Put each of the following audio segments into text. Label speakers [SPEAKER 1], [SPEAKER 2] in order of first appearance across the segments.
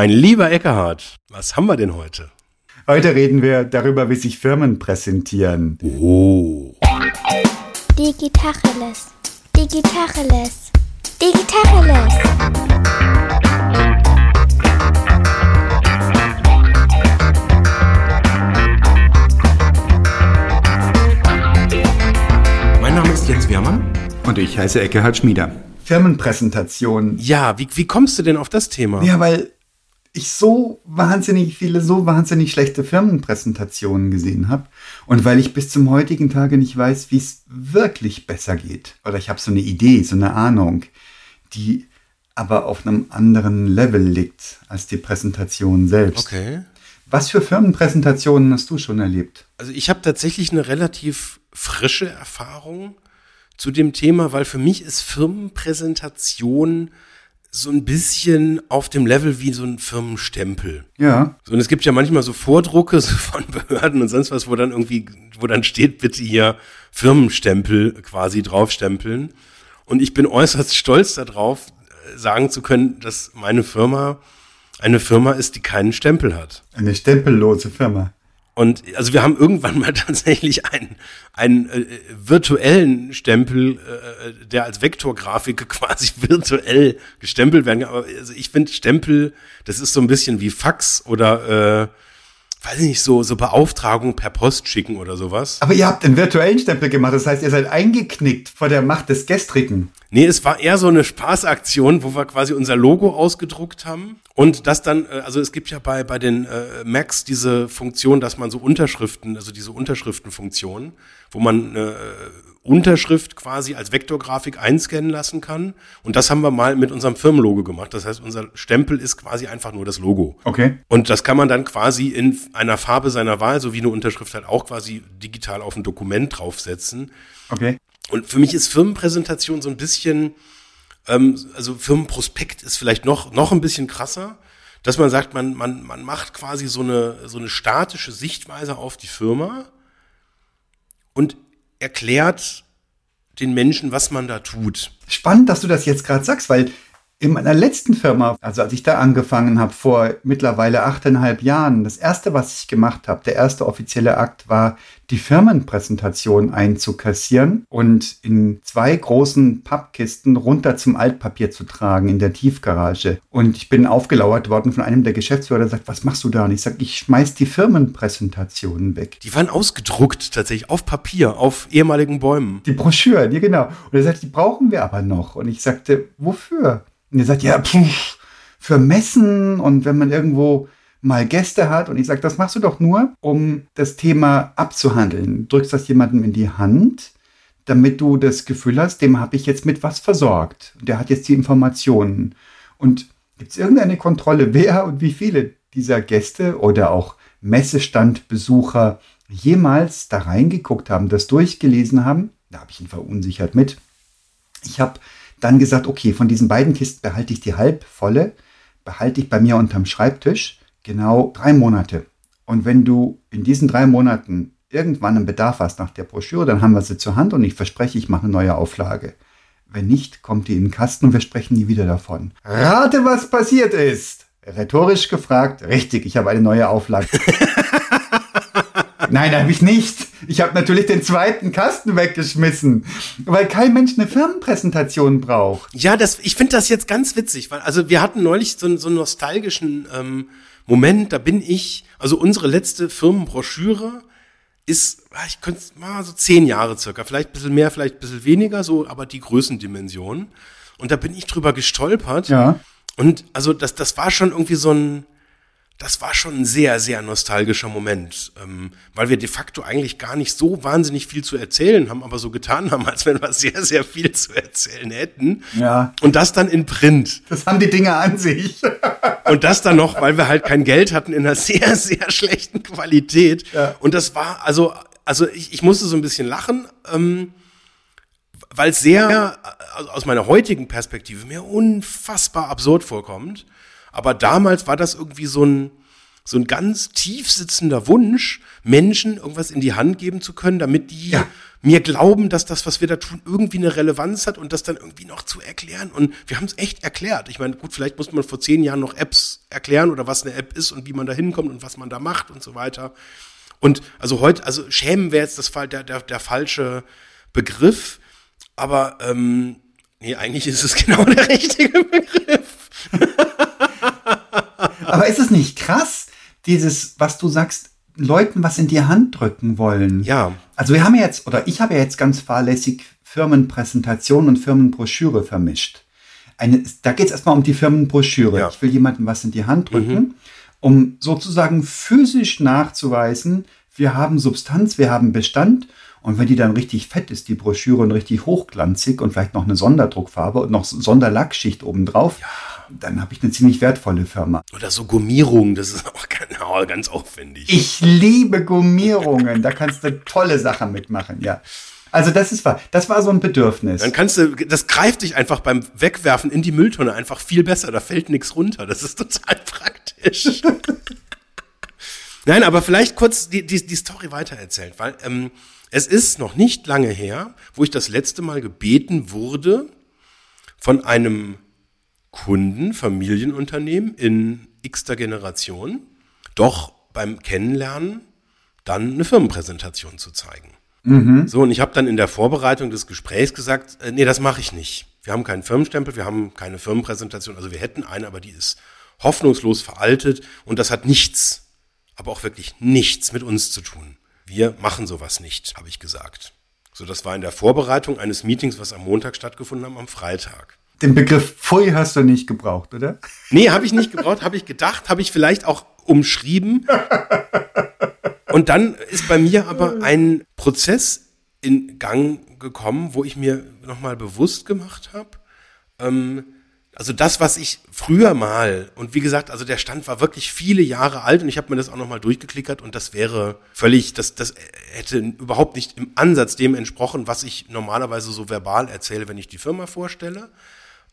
[SPEAKER 1] Mein lieber Eckehard, was haben wir denn heute?
[SPEAKER 2] Heute reden wir darüber, wie sich Firmen präsentieren.
[SPEAKER 1] Oh.
[SPEAKER 3] Digitacheles. Digitacheles. Digitacheles.
[SPEAKER 1] Mein Name ist Jens Wehrmann.
[SPEAKER 2] Und ich heiße Eckehard Schmieder. Firmenpräsentation.
[SPEAKER 1] Ja, wie, wie kommst du denn auf das Thema?
[SPEAKER 2] Ja, weil ich so wahnsinnig viele, so wahnsinnig schlechte Firmenpräsentationen gesehen habe und weil ich bis zum heutigen Tage nicht weiß, wie es wirklich besser geht. Oder ich habe so eine Idee, so eine Ahnung, die aber auf einem anderen Level liegt als die Präsentation selbst.
[SPEAKER 1] Okay.
[SPEAKER 2] Was für Firmenpräsentationen hast du schon erlebt?
[SPEAKER 1] Also ich habe tatsächlich eine relativ frische Erfahrung zu dem Thema, weil für mich ist Firmenpräsentation so ein bisschen auf dem Level wie so ein Firmenstempel.
[SPEAKER 2] Ja.
[SPEAKER 1] So, und es gibt ja manchmal so Vordrucke so von Behörden und sonst was, wo dann irgendwie, wo dann steht, bitte hier Firmenstempel quasi draufstempeln. Und ich bin äußerst stolz darauf, sagen zu können, dass meine Firma eine Firma ist, die keinen Stempel hat.
[SPEAKER 2] Eine stempellose Firma.
[SPEAKER 1] Und also wir haben irgendwann mal tatsächlich einen, einen äh, virtuellen Stempel, äh, der als Vektorgrafik quasi virtuell gestempelt werden kann. Aber also ich finde Stempel, das ist so ein bisschen wie Fax oder äh, weiß ich nicht, so, so Beauftragung per Post schicken oder sowas.
[SPEAKER 2] Aber ihr habt einen virtuellen Stempel gemacht, das heißt, ihr seid eingeknickt vor der Macht des Gestrigen.
[SPEAKER 1] Nee, es war eher so eine Spaßaktion, wo wir quasi unser Logo ausgedruckt haben und das dann, äh, also es gibt ja bei, bei den äh, Macs diese Funktion, dass man so Unterschriften, also diese Unterschriftenfunktion, wo man äh, Unterschrift quasi als Vektorgrafik einscannen lassen kann. Und das haben wir mal mit unserem Firmenlogo gemacht. Das heißt, unser Stempel ist quasi einfach nur das Logo.
[SPEAKER 2] Okay.
[SPEAKER 1] Und das kann man dann quasi in einer Farbe seiner Wahl, so wie eine Unterschrift halt auch quasi digital auf ein Dokument draufsetzen.
[SPEAKER 2] Okay.
[SPEAKER 1] Und für mich ist Firmenpräsentation so ein bisschen, ähm, also Firmenprospekt ist vielleicht noch, noch ein bisschen krasser, dass man sagt, man, man, man macht quasi so eine, so eine statische Sichtweise auf die Firma und erklärt den Menschen, was man da tut.
[SPEAKER 2] Spannend, dass du das jetzt gerade sagst, weil in meiner letzten Firma, also als ich da angefangen habe, vor mittlerweile achteinhalb Jahren, das erste, was ich gemacht habe, der erste offizielle Akt war, die Firmenpräsentation einzukassieren und in zwei großen Pappkisten runter zum Altpapier zu tragen in der Tiefgarage. Und ich bin aufgelauert worden von einem der Geschäftsführer, der sagt, was machst du da? Und ich sage, ich schmeiß die Firmenpräsentationen weg.
[SPEAKER 1] Die waren ausgedruckt tatsächlich auf Papier, auf ehemaligen Bäumen.
[SPEAKER 2] Die Broschüren, ja genau. Und er sagt, die brauchen wir aber noch. Und ich sagte, wofür? Und er sagt, ja, pff, für Messen und wenn man irgendwo mal Gäste hat. Und ich sage, das machst du doch nur, um das Thema abzuhandeln. Drückst das jemandem in die Hand, damit du das Gefühl hast, dem habe ich jetzt mit was versorgt. Der hat jetzt die Informationen. Und gibt es irgendeine Kontrolle, wer und wie viele dieser Gäste oder auch Messestandbesucher jemals da reingeguckt haben, das durchgelesen haben? Da habe ich ihn verunsichert mit. Ich habe dann gesagt, okay, von diesen beiden Kisten behalte ich die halbvolle, behalte ich bei mir unterm Schreibtisch genau drei Monate. Und wenn du in diesen drei Monaten irgendwann einen Bedarf hast nach der Broschüre, dann haben wir sie zur Hand und ich verspreche, ich mache eine neue Auflage. Wenn nicht, kommt die in den Kasten und wir sprechen nie wieder davon. Rate, was passiert ist. Rhetorisch gefragt, richtig, ich habe eine neue Auflage. Nein, habe ich nicht. Ich habe natürlich den zweiten Kasten weggeschmissen, weil kein Mensch eine Firmenpräsentation braucht.
[SPEAKER 1] Ja, das, ich finde das jetzt ganz witzig, weil also wir hatten neulich so, so einen nostalgischen ähm, Moment, da bin ich, also unsere letzte Firmenbroschüre ist, ah, ich könnte mal so zehn Jahre circa, vielleicht ein bisschen mehr, vielleicht ein bisschen weniger, so, aber die Größendimension. Und da bin ich drüber gestolpert.
[SPEAKER 2] Ja.
[SPEAKER 1] Und also das, das war schon irgendwie so ein, das war schon ein sehr, sehr nostalgischer Moment, ähm, weil wir de facto eigentlich gar nicht so wahnsinnig viel zu erzählen haben, aber so getan haben, als wenn wir sehr, sehr viel zu erzählen hätten.
[SPEAKER 2] Ja.
[SPEAKER 1] Und das dann in Print.
[SPEAKER 2] Das haben die Dinge an sich.
[SPEAKER 1] Und das dann noch, weil wir halt kein Geld hatten, in einer sehr, sehr schlechten Qualität.
[SPEAKER 2] Ja.
[SPEAKER 1] Und das war, also, also ich, ich musste so ein bisschen lachen, ähm, weil es sehr, also aus meiner heutigen Perspektive, mir unfassbar absurd vorkommt. Aber damals war das irgendwie so ein, so ein ganz tief sitzender Wunsch, Menschen irgendwas in die Hand geben zu können, damit die
[SPEAKER 2] Ja.
[SPEAKER 1] mir glauben, dass das, was wir da tun, irgendwie eine Relevanz hat und das dann irgendwie noch zu erklären. Und wir haben es echt erklärt. Ich meine, gut, vielleicht musste man vor zehn Jahren noch Apps erklären oder was eine App ist und wie man da hinkommt und was man da macht und so weiter. Und also heute, also schämen wäre jetzt das Fall, der, der, der falsche Begriff, aber ähm, nee, eigentlich ist es genau der richtige Begriff.
[SPEAKER 2] Aber ist es nicht krass, dieses, was du sagst, Leuten was in die Hand drücken wollen?
[SPEAKER 1] Ja,
[SPEAKER 2] Also wir haben ja jetzt, oder ich habe ja jetzt ganz fahrlässig Firmenpräsentation und Firmenbroschüre vermischt. Eine, da geht es erstmal um die Firmenbroschüre.
[SPEAKER 1] Ja.
[SPEAKER 2] Ich will jemandem was in die Hand drücken, um sozusagen physisch nachzuweisen, wir haben Substanz, wir haben Bestand. Und wenn die dann richtig fett ist, die Broschüre, und richtig hochglanzig und vielleicht noch eine Sonderdruckfarbe und noch Sonderlackschicht obendrauf, dann habe ich eine ziemlich wertvolle Firma.
[SPEAKER 1] oder so Gummierung, das ist auch genau, ganz aufwendig.
[SPEAKER 2] Ich liebe Gummierungen. Da kannst du tolle Sachen mitmachen, ja. Also das ist wahr. Das war so ein Bedürfnis.
[SPEAKER 1] Dann kannst du, das greift dich einfach beim Wegwerfen in die Mülltonne einfach viel besser. Da fällt nichts runter. Das ist total praktisch. Nein, aber vielleicht kurz die, die, die Story weitererzählt, weil ähm, es ist noch nicht lange her, wo ich das letzte Mal gebeten wurde von einem Kunden, Familienunternehmen in x-ter Generation, doch beim Kennenlernen dann eine Firmenpräsentation zu zeigen. So, und ich habe dann in der Vorbereitung des Gesprächs gesagt, äh, nee, das mache ich nicht. Wir haben keinen Firmenstempel, wir haben keine Firmenpräsentation. Also wir hätten eine, aber die ist hoffnungslos veraltet und das hat nichts, aber auch wirklich nichts mit uns zu tun. Wir machen sowas nicht, habe ich gesagt. So, das war in der Vorbereitung eines Meetings, was am Montag stattgefunden hat, am Freitag.
[SPEAKER 2] Den Begriff Pfui hast du nicht gebraucht, oder?
[SPEAKER 1] Nee, habe ich nicht gebraucht, habe ich gedacht, habe ich vielleicht auch umschrieben. Und dann ist bei mir aber ein Prozess in Gang gekommen, wo ich mir nochmal bewusst gemacht habe, ähm, also das, was ich früher mal, und wie gesagt, also der Stand war wirklich viele Jahre alt und ich habe mir das auch nochmal durchgeklickert und das wäre völlig, das, das hätte überhaupt nicht im Ansatz dem entsprochen, was ich normalerweise so verbal erzähle, wenn ich die Firma vorstelle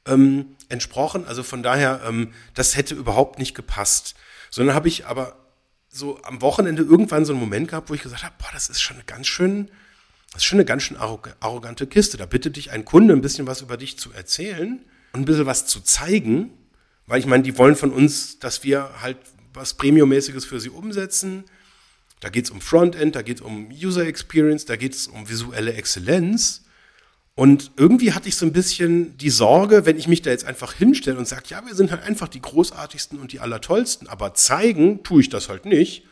[SPEAKER 1] ähm, entsprochen. Also von daher, ähm, das hätte überhaupt nicht gepasst. Sondern habe ich aber so am Wochenende irgendwann so einen Moment gehabt, wo ich gesagt habe, boah, das ist schon eine ganz schön, das ist schon eine ganz schön arrog arrogante Kiste. Da bittet dich ein Kunde ein bisschen was über dich zu erzählen ein bisschen was zu zeigen, weil ich meine, die wollen von uns, dass wir halt was Premium-mäßiges für sie umsetzen. Da geht es um Frontend, da geht es um User Experience, da geht es um visuelle Exzellenz. Und irgendwie hatte ich so ein bisschen die Sorge, wenn ich mich da jetzt einfach hinstelle und sage, ja, wir sind halt einfach die großartigsten und die allertollsten, aber zeigen tue ich das halt nicht.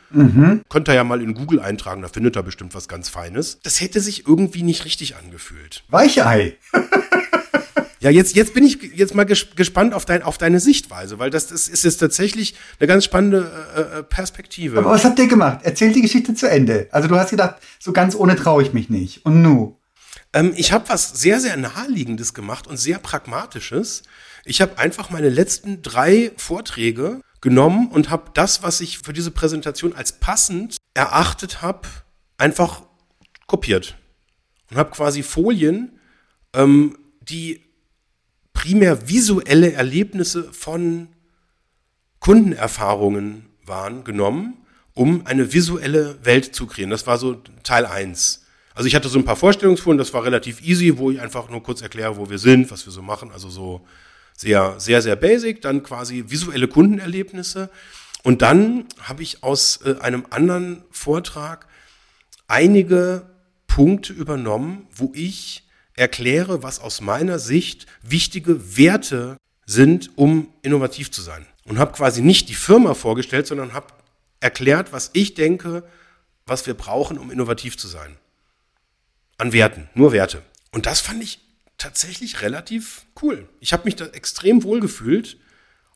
[SPEAKER 1] Könnt ihr ja mal in Google eintragen, da findet er bestimmt was ganz Feines. Das hätte sich irgendwie nicht richtig angefühlt.
[SPEAKER 2] Weichei.
[SPEAKER 1] Ja, jetzt, jetzt bin ich jetzt mal ges gespannt auf, dein, auf deine Sichtweise, weil das, das ist jetzt tatsächlich eine ganz spannende äh, äh, Perspektive.
[SPEAKER 2] Aber was habt ihr gemacht? Erzähl die Geschichte zu Ende. Also du hast gedacht, so ganz ohne traue ich mich nicht. Und nu?
[SPEAKER 1] Ähm, ich habe was sehr, sehr Naheliegendes gemacht und sehr Pragmatisches. Ich habe einfach meine letzten drei Vorträge genommen und habe das, was ich für diese Präsentation als passend erachtet habe, einfach kopiert. Und habe quasi Folien, ähm, die primär visuelle Erlebnisse von Kundenerfahrungen waren, genommen, um eine visuelle Welt zu kreieren. Das war so Teil eins. Also ich hatte so ein paar Vorstellungsfolien, das war relativ easy, wo ich einfach nur kurz erkläre, wo wir sind, was wir so machen. Also so sehr, sehr, sehr basic. Dann quasi visuelle Kundenerlebnisse. Und dann habe ich aus äh, einem anderen Vortrag einige Punkte übernommen, wo ich erkläre, was aus meiner Sicht wichtige Werte sind, um innovativ zu sein. Und habe quasi nicht die Firma vorgestellt, sondern habe erklärt, was ich denke, was wir brauchen, um innovativ zu sein. An Werten, nur Werte. Und das fand ich tatsächlich relativ cool. Ich habe mich da extrem wohl gefühlt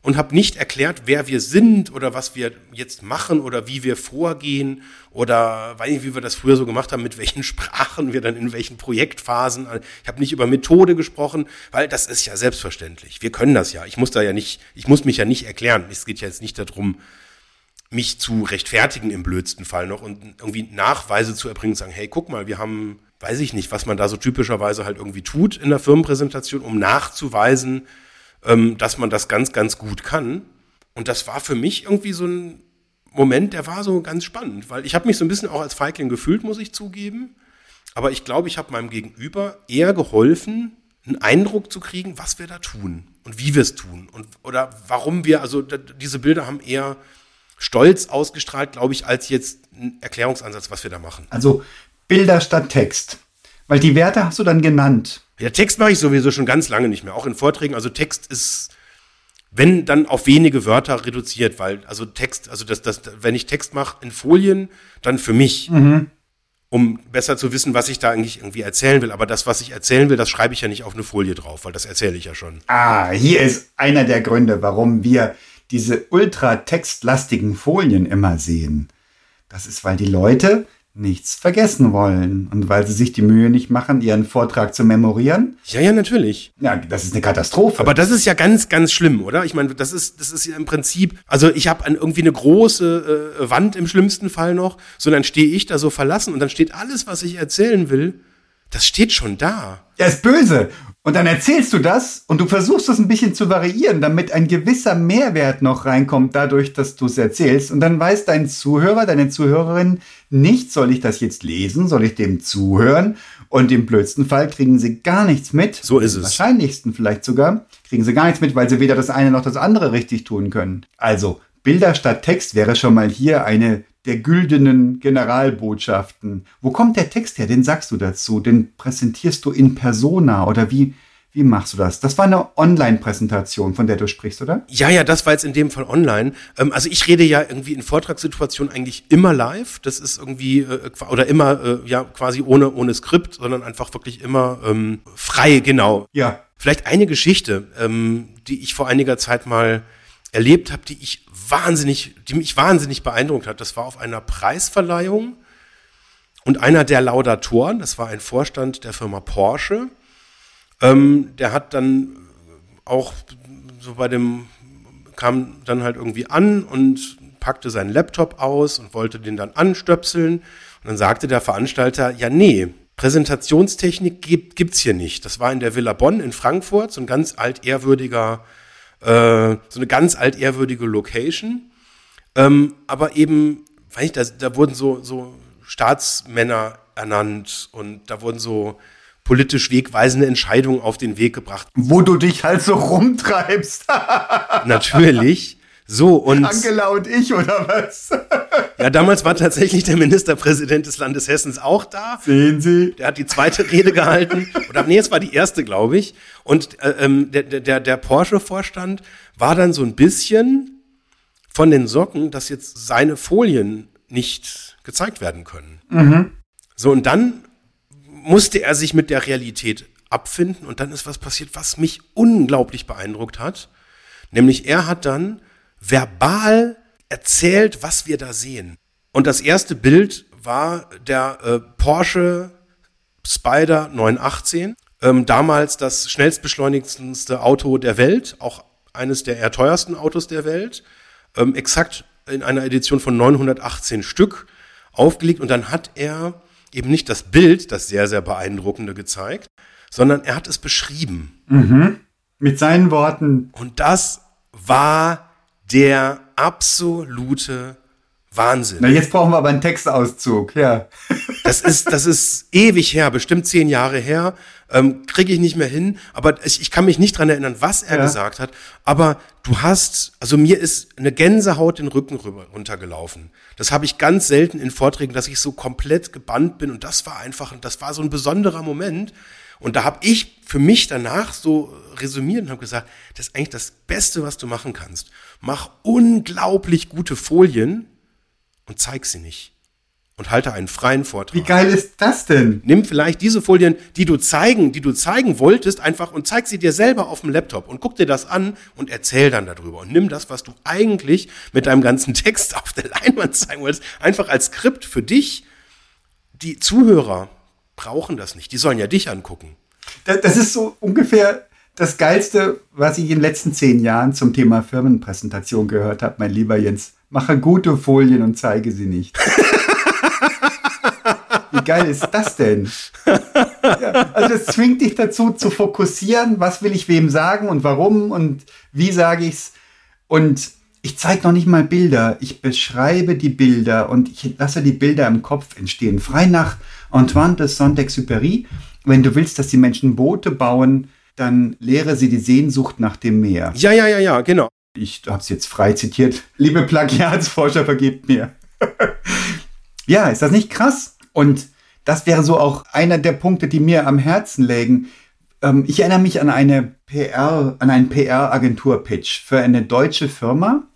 [SPEAKER 1] und habe nicht erklärt, wer wir sind oder was wir jetzt machen oder wie wir vorgehen oder weiß nicht, wie wir das früher so gemacht haben, mit welchen Sprachen wir dann in welchen Projektphasen. Ich habe nicht über Methode gesprochen, weil das ist ja selbstverständlich. Wir können das ja. Ich muss da ja nicht, ich muss mich ja nicht erklären. Es geht ja jetzt nicht darum, mich zu rechtfertigen im blödsten Fall noch und irgendwie Nachweise zu erbringen sagen, hey, guck mal, wir haben, weiß ich nicht, was man da so typischerweise halt irgendwie tut in der Firmenpräsentation, um nachzuweisen, ähm, dass man das ganz, ganz gut kann. Und das war für mich irgendwie so ein Moment, der war so ganz spannend, weil ich habe mich so ein bisschen auch als Feigling gefühlt, muss ich zugeben. Aber ich glaube, ich habe meinem Gegenüber eher geholfen, einen Eindruck zu kriegen, was wir da tun und wie wir es tun und oder warum wir, also diese Bilder haben eher Stolz ausgestrahlt, glaube ich, als jetzt ein Erklärungsansatz, was wir da machen.
[SPEAKER 2] Also Bilder statt Text. Weil die Werte hast du dann genannt.
[SPEAKER 1] Ja, Text mache ich sowieso schon ganz lange nicht mehr, auch in Vorträgen. Also Text ist, wenn dann auf wenige Wörter reduziert, weil also Text, also das, das, wenn ich Text mache in Folien, dann für mich. Mhm um besser zu wissen, was ich da eigentlich irgendwie erzählen will. Aber das, was ich erzählen will, das schreibe ich ja nicht auf eine Folie drauf, weil das erzähle ich ja schon.
[SPEAKER 2] Ah, hier ist einer der Gründe, warum wir diese ultra textlastigen Folien immer sehen. Das ist, weil die Leute nichts vergessen wollen und weil sie sich die Mühe nicht machen, ihren Vortrag zu memorieren.
[SPEAKER 1] Ja, ja, natürlich.
[SPEAKER 2] Ja, das ist eine Katastrophe.
[SPEAKER 1] Aber das ist ja ganz, ganz schlimm, oder? Ich meine, das ist, das ist ja im Prinzip, also ich habe irgendwie eine große äh, Wand im schlimmsten Fall noch, so dann stehe ich da so verlassen und dann steht alles, was ich erzählen will, das steht schon da.
[SPEAKER 2] Er ist böse. Und dann erzählst du das und du versuchst es ein bisschen zu variieren, damit ein gewisser Mehrwert noch reinkommt, dadurch, dass du es erzählst. Und dann weiß dein Zuhörer, deine Zuhörerin nicht, soll ich das jetzt lesen, soll ich dem zuhören? Und im blödsten Fall kriegen sie gar nichts mit.
[SPEAKER 1] So ist es.
[SPEAKER 2] Wahrscheinlichsten vielleicht sogar, kriegen sie gar nichts mit, weil sie weder das eine noch das andere richtig tun können. Also, Bilder statt Text wäre schon mal hier eine der güldenen Generalbotschaften. Wo kommt der Text her? Den sagst du dazu? Den präsentierst du in Persona oder wie, wie machst du das? Das war eine Online-Präsentation, von der du sprichst, oder?
[SPEAKER 1] Ja, ja, das war jetzt in dem Fall online. Ähm, also ich rede ja irgendwie in Vortragssituationen eigentlich immer live. Das ist irgendwie, äh, oder immer, äh, ja, quasi ohne, ohne Skript, sondern einfach wirklich immer ähm, frei, genau.
[SPEAKER 2] Ja.
[SPEAKER 1] Vielleicht eine Geschichte, ähm, die ich vor einiger Zeit mal erlebt habe, die ich wahnsinnig, die mich wahnsinnig beeindruckt hat. Das war auf einer Preisverleihung und einer der Laudatoren, das war ein Vorstand der Firma Porsche, ähm, der hat dann auch so bei dem, kam dann halt irgendwie an und packte seinen Laptop aus und wollte den dann anstöpseln. Und dann sagte der Veranstalter, ja, nee, Präsentationstechnik gibt, gibt's hier nicht. Das war in der Villa Bonn in Frankfurt, so ein ganz altehrwürdiger äh, so eine ganz altehrwürdige Location. Ähm, aber eben, weiß ich, da, da wurden so, so Staatsmänner ernannt und da wurden so politisch wegweisende Entscheidungen auf den Weg gebracht.
[SPEAKER 2] Wo du dich halt so rumtreibst.
[SPEAKER 1] Natürlich. So und.
[SPEAKER 2] Angela und ich, oder was?
[SPEAKER 1] ja, damals war tatsächlich der Ministerpräsident des Landes Hessens auch da.
[SPEAKER 2] Sehen Sie.
[SPEAKER 1] Der hat die zweite Rede gehalten. Oder nee, es war die erste, glaube ich. Und äh, ähm, der, der, der Porsche-Vorstand war dann so ein bisschen von den Socken, dass jetzt seine Folien nicht gezeigt werden können. Mhm. So, und dann musste er sich mit der Realität abfinden und dann ist was passiert, was mich unglaublich beeindruckt hat. Nämlich er hat dann verbal erzählt, was wir da sehen. Und das erste Bild war der äh, Porsche Spider 918. Ähm, damals das schnellstbeschleunigendste Auto der Welt, auch eines der eher teuersten Autos der Welt. Ähm, exakt in einer Edition von 918 Stück aufgelegt. Und dann hat er eben nicht das Bild, das sehr, sehr beeindruckende gezeigt, sondern er hat es beschrieben.
[SPEAKER 2] Mhm. Mit seinen Worten.
[SPEAKER 1] Und das war der absolute Wahnsinn.
[SPEAKER 2] Na, jetzt brauchen wir aber einen Textauszug, ja.
[SPEAKER 1] Das ist, das ist ewig her, bestimmt zehn Jahre her. Ähm, Kriege ich nicht mehr hin, aber ich, ich kann mich nicht dran erinnern, was er ja. gesagt hat. Aber du hast, also mir ist eine Gänsehaut den Rücken rüber, runtergelaufen. Das habe ich ganz selten in Vorträgen, dass ich so komplett gebannt bin. Und das war einfach, das war so ein besonderer Moment. Und da habe ich für mich danach so resümiert und habe gesagt, das ist eigentlich das Beste, was du machen kannst. Mach unglaublich gute Folien und zeig sie nicht. Und halte einen freien Vortrag.
[SPEAKER 2] Wie geil ist das denn?
[SPEAKER 1] Nimm vielleicht diese Folien, die du zeigen, die du zeigen wolltest, einfach und zeig sie dir selber auf dem Laptop und guck dir das an und erzähl dann darüber. Und nimm das, was du eigentlich mit deinem ganzen Text auf der Leinwand zeigen wolltest, einfach als Skript für dich. Die Zuhörer brauchen das nicht. Die sollen ja dich angucken.
[SPEAKER 2] Das ist so ungefähr das Geilste, was ich in den letzten zehn Jahren zum Thema Firmenpräsentation gehört habe, mein lieber Jens. Mache gute Folien und zeige sie nicht. Wie geil ist das denn? Ja, also das zwingt dich dazu zu fokussieren, was will ich wem sagen und warum und wie sage ich's. Und ich zeige noch nicht mal Bilder, ich beschreibe die Bilder und ich lasse die Bilder im Kopf entstehen. Frei nach Antoine de Saint-Exupéry, wenn du willst, dass die Menschen Boote bauen, dann lehre sie die Sehnsucht nach dem Meer.
[SPEAKER 1] Ja, ja, ja, ja, genau.
[SPEAKER 2] Ich habe es jetzt frei zitiert. Liebe Plagiatsforscher, vergebt mir. ja, ist das nicht krass? Und das wäre so auch einer der Punkte, die mir am Herzen lägen. Ähm, ich erinnere mich an eine PR, an einen PR-Agentur-Pitch für eine deutsche Firma,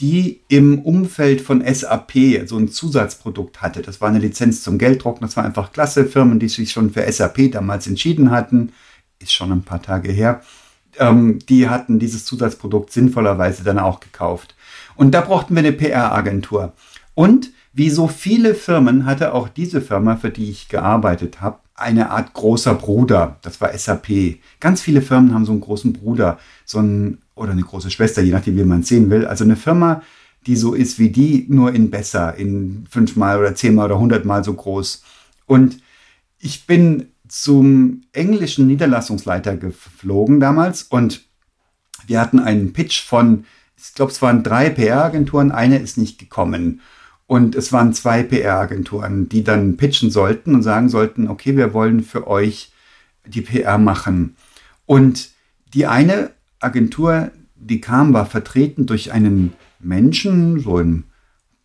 [SPEAKER 2] die im Umfeld von SAP so ein Zusatzprodukt hatte. Das war eine Lizenz zum Gelddrucken. Das war einfach klasse. Firmen, die sich schon für SAP damals entschieden hatten, ist schon ein paar Tage her, ähm, die hatten dieses Zusatzprodukt sinnvollerweise dann auch gekauft. Und da brauchten wir eine PR-Agentur. Und wie so viele Firmen hatte auch diese Firma, für die ich gearbeitet habe, eine Art großer Bruder. Das war SAP. Ganz viele Firmen haben so einen großen Bruder, so ein, oder eine große Schwester, je nachdem, wie man es sehen will. Also eine Firma, die so ist wie die, nur in besser, in fünfmal oder zehnmal oder hundertmal so groß. Und ich bin zum englischen Niederlassungsleiter geflogen damals und wir hatten einen Pitch von, ich glaube, es waren drei PR-Agenturen, eine ist nicht gekommen. Und es waren zwei PR-Agenturen, die dann pitchen sollten und sagen sollten, okay, wir wollen für euch die PR machen. Und die eine Agentur, die kam, war vertreten durch einen Menschen, so ein,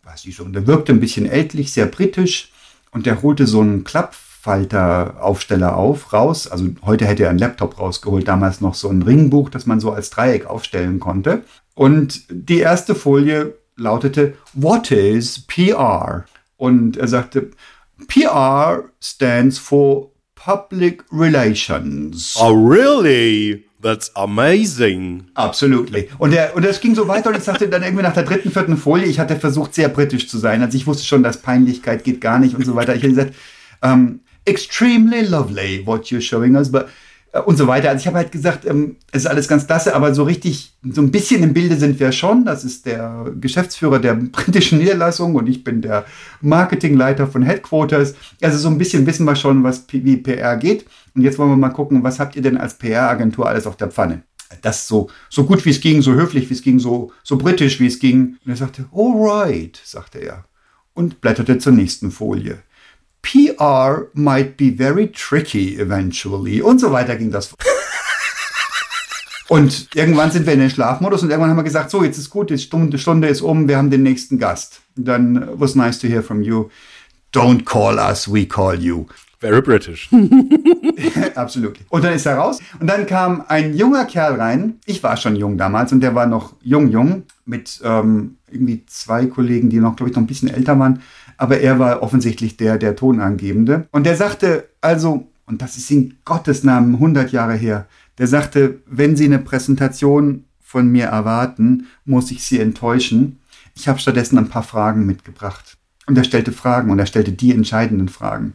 [SPEAKER 2] weiß ich so, der wirkte ein bisschen ältlich, sehr britisch und der holte so einen Klapp Falter-Aufsteller auf, raus. Also heute hätte er einen Laptop rausgeholt, damals noch so ein Ringbuch, das man so als Dreieck aufstellen konnte. Und die erste Folie lautete, What is PR? Und er sagte, PR stands for Public Relations.
[SPEAKER 1] Oh, really? That's amazing.
[SPEAKER 2] Absolutely. Und, der, und das ging so weiter und ich sagte dann irgendwie nach der dritten, vierten Folie, ich hatte versucht, sehr britisch zu sein. Also ich wusste schon, dass Peinlichkeit geht gar nicht und so weiter. Ich habe gesagt, um, ähm, extremely lovely what you're showing us, but und so weiter. Also ich habe halt gesagt, ähm, es ist alles ganz klasse, aber so richtig, so ein bisschen im Bilde sind wir schon. Das ist der Geschäftsführer der britischen Niederlassung und ich bin der Marketingleiter von Headquarters. Also so ein bisschen wissen wir schon, was wie PR geht. Und jetzt wollen wir mal gucken, was habt ihr denn als PR-Agentur alles auf der Pfanne? Das so, so gut wie es ging, so höflich wie es ging, so, so britisch wie es ging. Und er sagte, alright, sagte er und blätterte zur nächsten Folie. PR might be very tricky eventually. Und so weiter ging das. Und irgendwann sind wir in den Schlafmodus und irgendwann haben wir gesagt, so, jetzt ist gut, die Stunde, Stunde ist um, wir haben den nächsten Gast. Dann was nice to hear from you. Don't call us, we call you.
[SPEAKER 1] Very British.
[SPEAKER 2] Absolut. Und dann ist er raus. Und dann kam ein junger Kerl rein. Ich war schon jung damals und der war noch jung, jung. Mit ähm, irgendwie zwei Kollegen, die noch, glaube ich, noch ein bisschen älter waren aber er war offensichtlich der, der Tonangebende. Und der sagte also, und das ist in Gottes Namen 100 Jahre her, der sagte, wenn Sie eine Präsentation von mir erwarten, muss ich Sie enttäuschen. Ich habe stattdessen ein paar Fragen mitgebracht. Und er stellte Fragen und er stellte die entscheidenden Fragen.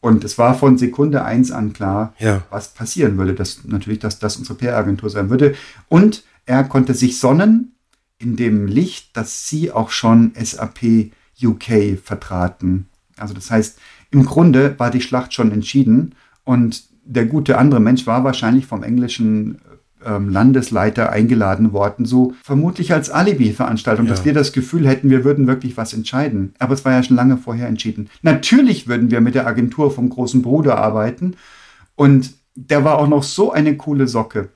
[SPEAKER 2] Und es war von Sekunde eins an klar, ja. was passieren würde. Dass natürlich, dass das unsere PR-Agentur sein würde. Und er konnte sich sonnen in dem Licht, dass sie auch schon SAP UK vertraten. Also das heißt, im Grunde war die Schlacht schon entschieden und der gute andere Mensch war wahrscheinlich vom englischen ähm, Landesleiter eingeladen worden, so vermutlich als Alibi-Veranstaltung, ja. dass wir das Gefühl hätten, wir würden wirklich was entscheiden. Aber es war ja schon lange vorher entschieden. Natürlich würden wir mit der Agentur vom großen Bruder arbeiten und der war auch noch so eine coole Socke.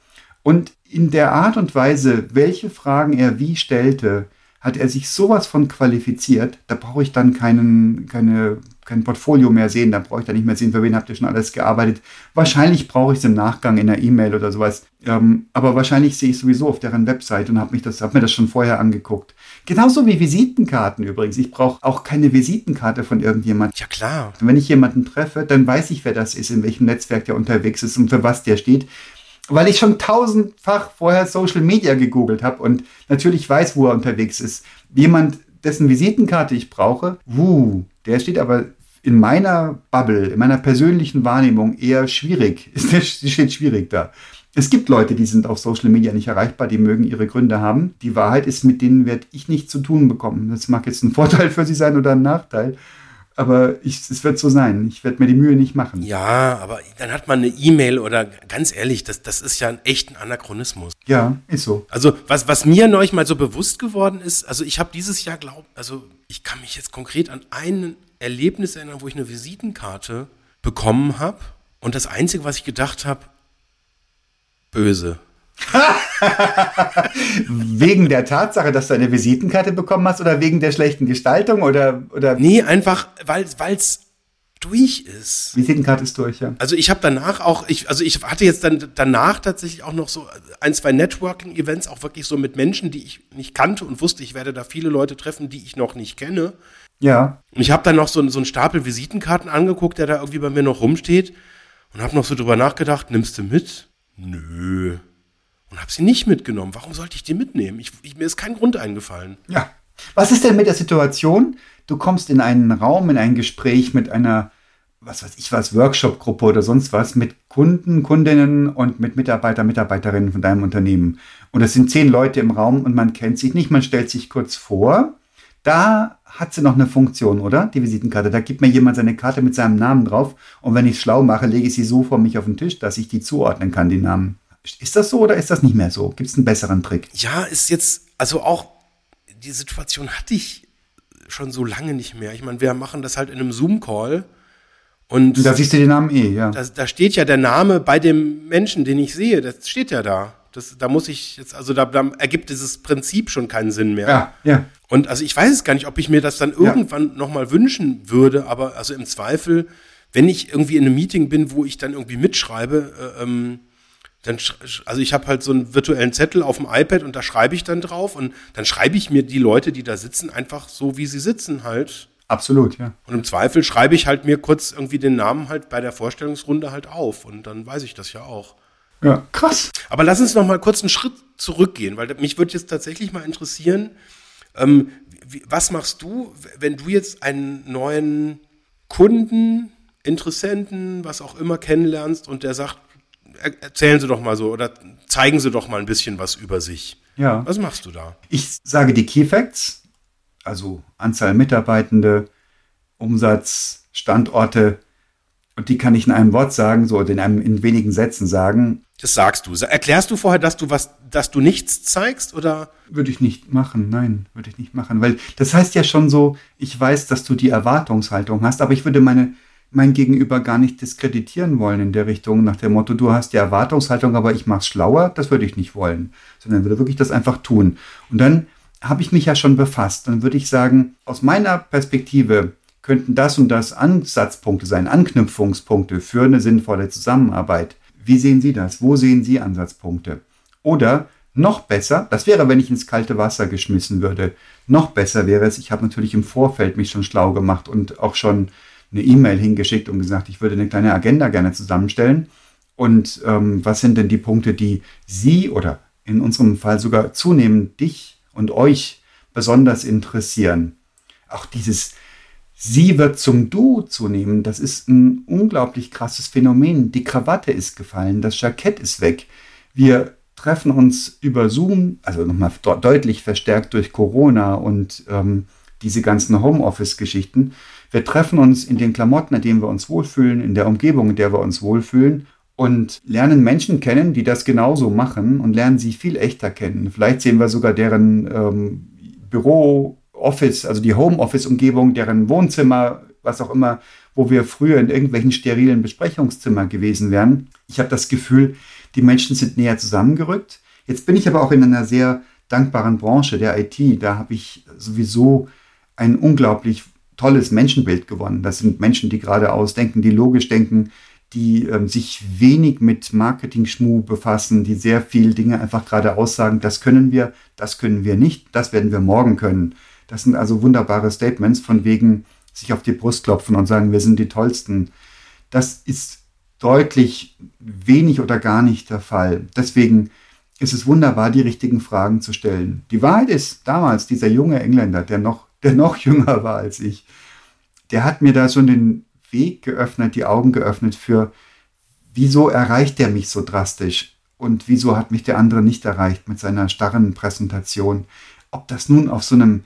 [SPEAKER 2] Und in der Art und Weise, welche Fragen er wie stellte, hat er sich sowas von qualifiziert, da brauche ich dann keinen, keine, kein Portfolio mehr sehen, da brauche ich dann nicht mehr sehen, für wen habt ihr schon alles gearbeitet. Wahrscheinlich brauche ich es im Nachgang in einer E-Mail oder sowas, ähm, aber wahrscheinlich sehe ich sowieso auf deren Website und habe hab mir das schon vorher angeguckt. Genauso wie Visitenkarten übrigens. Ich brauche auch keine Visitenkarte von irgendjemandem.
[SPEAKER 1] Ja klar.
[SPEAKER 2] wenn ich jemanden treffe, dann weiß ich, wer das ist, in welchem Netzwerk der unterwegs ist und für was der steht weil ich schon tausendfach vorher Social Media gegoogelt habe und natürlich weiß, wo er unterwegs ist. Jemand, dessen Visitenkarte ich brauche, wuh, der steht aber in meiner Bubble, in meiner persönlichen Wahrnehmung eher schwierig. Die steht schwierig da. Es gibt Leute, die sind auf Social Media nicht erreichbar, die mögen ihre Gründe haben. Die Wahrheit ist, mit denen werde ich nichts zu tun bekommen. Das mag jetzt ein Vorteil für sie sein oder ein Nachteil. Aber ich, es wird so sein. Ich werde mir die Mühe nicht machen.
[SPEAKER 1] Ja, aber dann hat man eine E-Mail oder ganz ehrlich, das, das ist ja ein echter Anachronismus.
[SPEAKER 2] Ja, ist so.
[SPEAKER 1] Also was, was mir neulich mal so bewusst geworden ist, also ich habe dieses Jahr glaubt, also ich kann mich jetzt konkret an ein Erlebnis erinnern, wo ich eine Visitenkarte bekommen habe und das Einzige, was ich gedacht habe, böse.
[SPEAKER 2] wegen der Tatsache, dass du eine Visitenkarte bekommen hast oder wegen der schlechten Gestaltung oder oder
[SPEAKER 1] Nee, einfach weil es durch ist.
[SPEAKER 2] Visitenkarte ist durch, ja.
[SPEAKER 1] Also ich habe danach auch, ich, also ich hatte jetzt dann danach tatsächlich auch noch so ein, zwei Networking-Events, auch wirklich so mit Menschen, die ich nicht kannte und wusste, ich werde da viele Leute treffen, die ich noch nicht kenne.
[SPEAKER 2] Ja.
[SPEAKER 1] Und ich habe dann noch so, so einen Stapel Visitenkarten angeguckt, der da irgendwie bei mir noch rumsteht und habe noch so drüber nachgedacht, nimmst du mit? Nö. Und habe sie nicht mitgenommen. Warum sollte ich die mitnehmen? Ich, ich, mir ist kein Grund eingefallen.
[SPEAKER 2] Ja. Was ist denn mit der Situation? Du kommst in einen Raum, in ein Gespräch mit einer, was weiß ich was, Workshop-Gruppe oder sonst was, mit Kunden, Kundinnen und mit Mitarbeiter, Mitarbeiterinnen von deinem Unternehmen. Und es sind zehn Leute im Raum und man kennt sich nicht, man stellt sich kurz vor. Da hat sie noch eine Funktion, oder? Die Visitenkarte. Da gibt mir jemand seine Karte mit seinem Namen drauf und wenn ich es schlau mache, lege ich sie so vor mich auf den Tisch, dass ich die zuordnen kann, die Namen. Ist das so oder ist das nicht mehr so? Gibt es einen besseren Trick?
[SPEAKER 1] Ja, ist jetzt, also auch die Situation hatte ich schon so lange nicht mehr. Ich meine, wir machen das halt in einem Zoom-Call. Und
[SPEAKER 2] da siehst du den Namen eh, ja.
[SPEAKER 1] Da, da, steht ja der Name bei dem Menschen, den ich sehe. Das steht ja da. Das, da muss ich jetzt, also da, da ergibt dieses Prinzip schon keinen Sinn mehr.
[SPEAKER 2] Ja, ja.
[SPEAKER 1] Und also ich weiß es gar nicht, ob ich mir das dann irgendwann ja. nochmal wünschen würde, aber also im Zweifel, wenn ich irgendwie in einem Meeting bin, wo ich dann irgendwie mitschreibe, äh, ähm, dann, also ich habe halt so einen virtuellen Zettel auf dem iPad und da schreibe ich dann drauf und dann schreibe ich mir die Leute, die da sitzen, einfach so, wie sie sitzen halt.
[SPEAKER 2] Absolut, ja.
[SPEAKER 1] Und im Zweifel schreibe ich halt mir kurz irgendwie den Namen halt bei der Vorstellungsrunde halt auf und dann weiß ich das ja auch.
[SPEAKER 2] Ja, krass.
[SPEAKER 1] Aber lass uns noch mal kurz einen Schritt zurückgehen, weil mich würde jetzt tatsächlich mal interessieren, ähm, wie, was machst du, wenn du jetzt einen neuen Kunden, Interessenten, was auch immer kennenlernst und der sagt, erzählen Sie doch mal so oder zeigen Sie doch mal ein bisschen was über sich.
[SPEAKER 2] Ja.
[SPEAKER 1] Was machst du da?
[SPEAKER 2] Ich sage die Key Facts, also Anzahl Mitarbeitende, Umsatz, Standorte, und die kann ich in einem Wort sagen, so in einem in wenigen Sätzen sagen.
[SPEAKER 1] Das sagst du. Erklärst du vorher, dass du was, dass du nichts zeigst oder?
[SPEAKER 2] Würde ich nicht machen. Nein, würde ich nicht machen, weil das heißt ja schon so, ich weiß, dass du die Erwartungshaltung hast, aber ich würde meine mein Gegenüber gar nicht diskreditieren wollen in der Richtung, nach dem Motto, du hast die Erwartungshaltung, aber ich mach's schlauer, das würde ich nicht wollen, sondern würde wirklich das einfach tun. Und dann habe ich mich ja schon befasst. Dann würde ich sagen, aus meiner Perspektive könnten das und das Ansatzpunkte sein, Anknüpfungspunkte für eine sinnvolle Zusammenarbeit. Wie sehen Sie das? Wo sehen Sie Ansatzpunkte? Oder noch besser, das wäre, wenn ich ins kalte Wasser geschmissen würde. Noch besser wäre es, ich habe natürlich im Vorfeld mich schon schlau gemacht und auch schon eine E-Mail hingeschickt und gesagt, ich würde eine kleine Agenda gerne zusammenstellen. Und ähm, was sind denn die Punkte, die Sie oder in unserem Fall sogar zunehmend dich und euch besonders interessieren? Auch dieses Sie wird zum Du zunehmen, das ist ein unglaublich krasses Phänomen. Die Krawatte ist gefallen, das Jackett ist weg. Wir treffen uns über Zoom, also nochmal deutlich verstärkt durch Corona und ähm, diese ganzen Homeoffice-Geschichten. Wir treffen uns in den Klamotten, in denen wir uns wohlfühlen, in der Umgebung, in der wir uns wohlfühlen und lernen Menschen kennen, die das genauso machen und lernen sie viel echter kennen. Vielleicht sehen wir sogar deren ähm, Büro, Office, also die Homeoffice-Umgebung, deren Wohnzimmer, was auch immer, wo wir früher in irgendwelchen sterilen Besprechungszimmern gewesen wären. Ich habe das Gefühl, die Menschen sind näher zusammengerückt. Jetzt bin ich aber auch in einer sehr dankbaren Branche der IT. Da habe ich sowieso ein unglaublich tolles Menschenbild gewonnen. Das sind Menschen, die geradeaus denken, die logisch denken, die ähm, sich wenig mit Marketing-Schmu befassen, die sehr viel Dinge einfach geradeaus sagen, das können wir, das können wir nicht, das werden wir morgen können. Das sind also wunderbare Statements von wegen sich auf die Brust klopfen und sagen, wir sind die Tollsten. Das ist deutlich wenig oder gar nicht der Fall. Deswegen ist es wunderbar, die richtigen Fragen zu stellen. Die Wahrheit ist, damals dieser junge Engländer, der noch der noch jünger war als ich, der hat mir da schon den Weg geöffnet, die Augen geöffnet für, wieso erreicht der mich so drastisch und wieso hat mich der andere nicht erreicht mit seiner starren Präsentation. Ob das nun auf so einem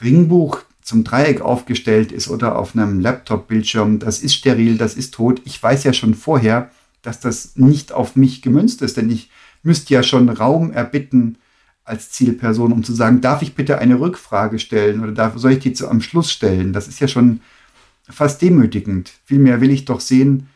[SPEAKER 2] Ringbuch zum Dreieck aufgestellt ist oder auf einem Laptop-Bildschirm, das ist steril, das ist tot. Ich weiß ja schon vorher, dass das nicht auf mich gemünzt ist, denn ich müsste ja schon Raum erbitten als Zielperson, um zu sagen, darf ich bitte eine Rückfrage stellen oder darf, soll ich die zu, am Schluss stellen? Das ist ja schon fast demütigend. Vielmehr will ich doch sehen,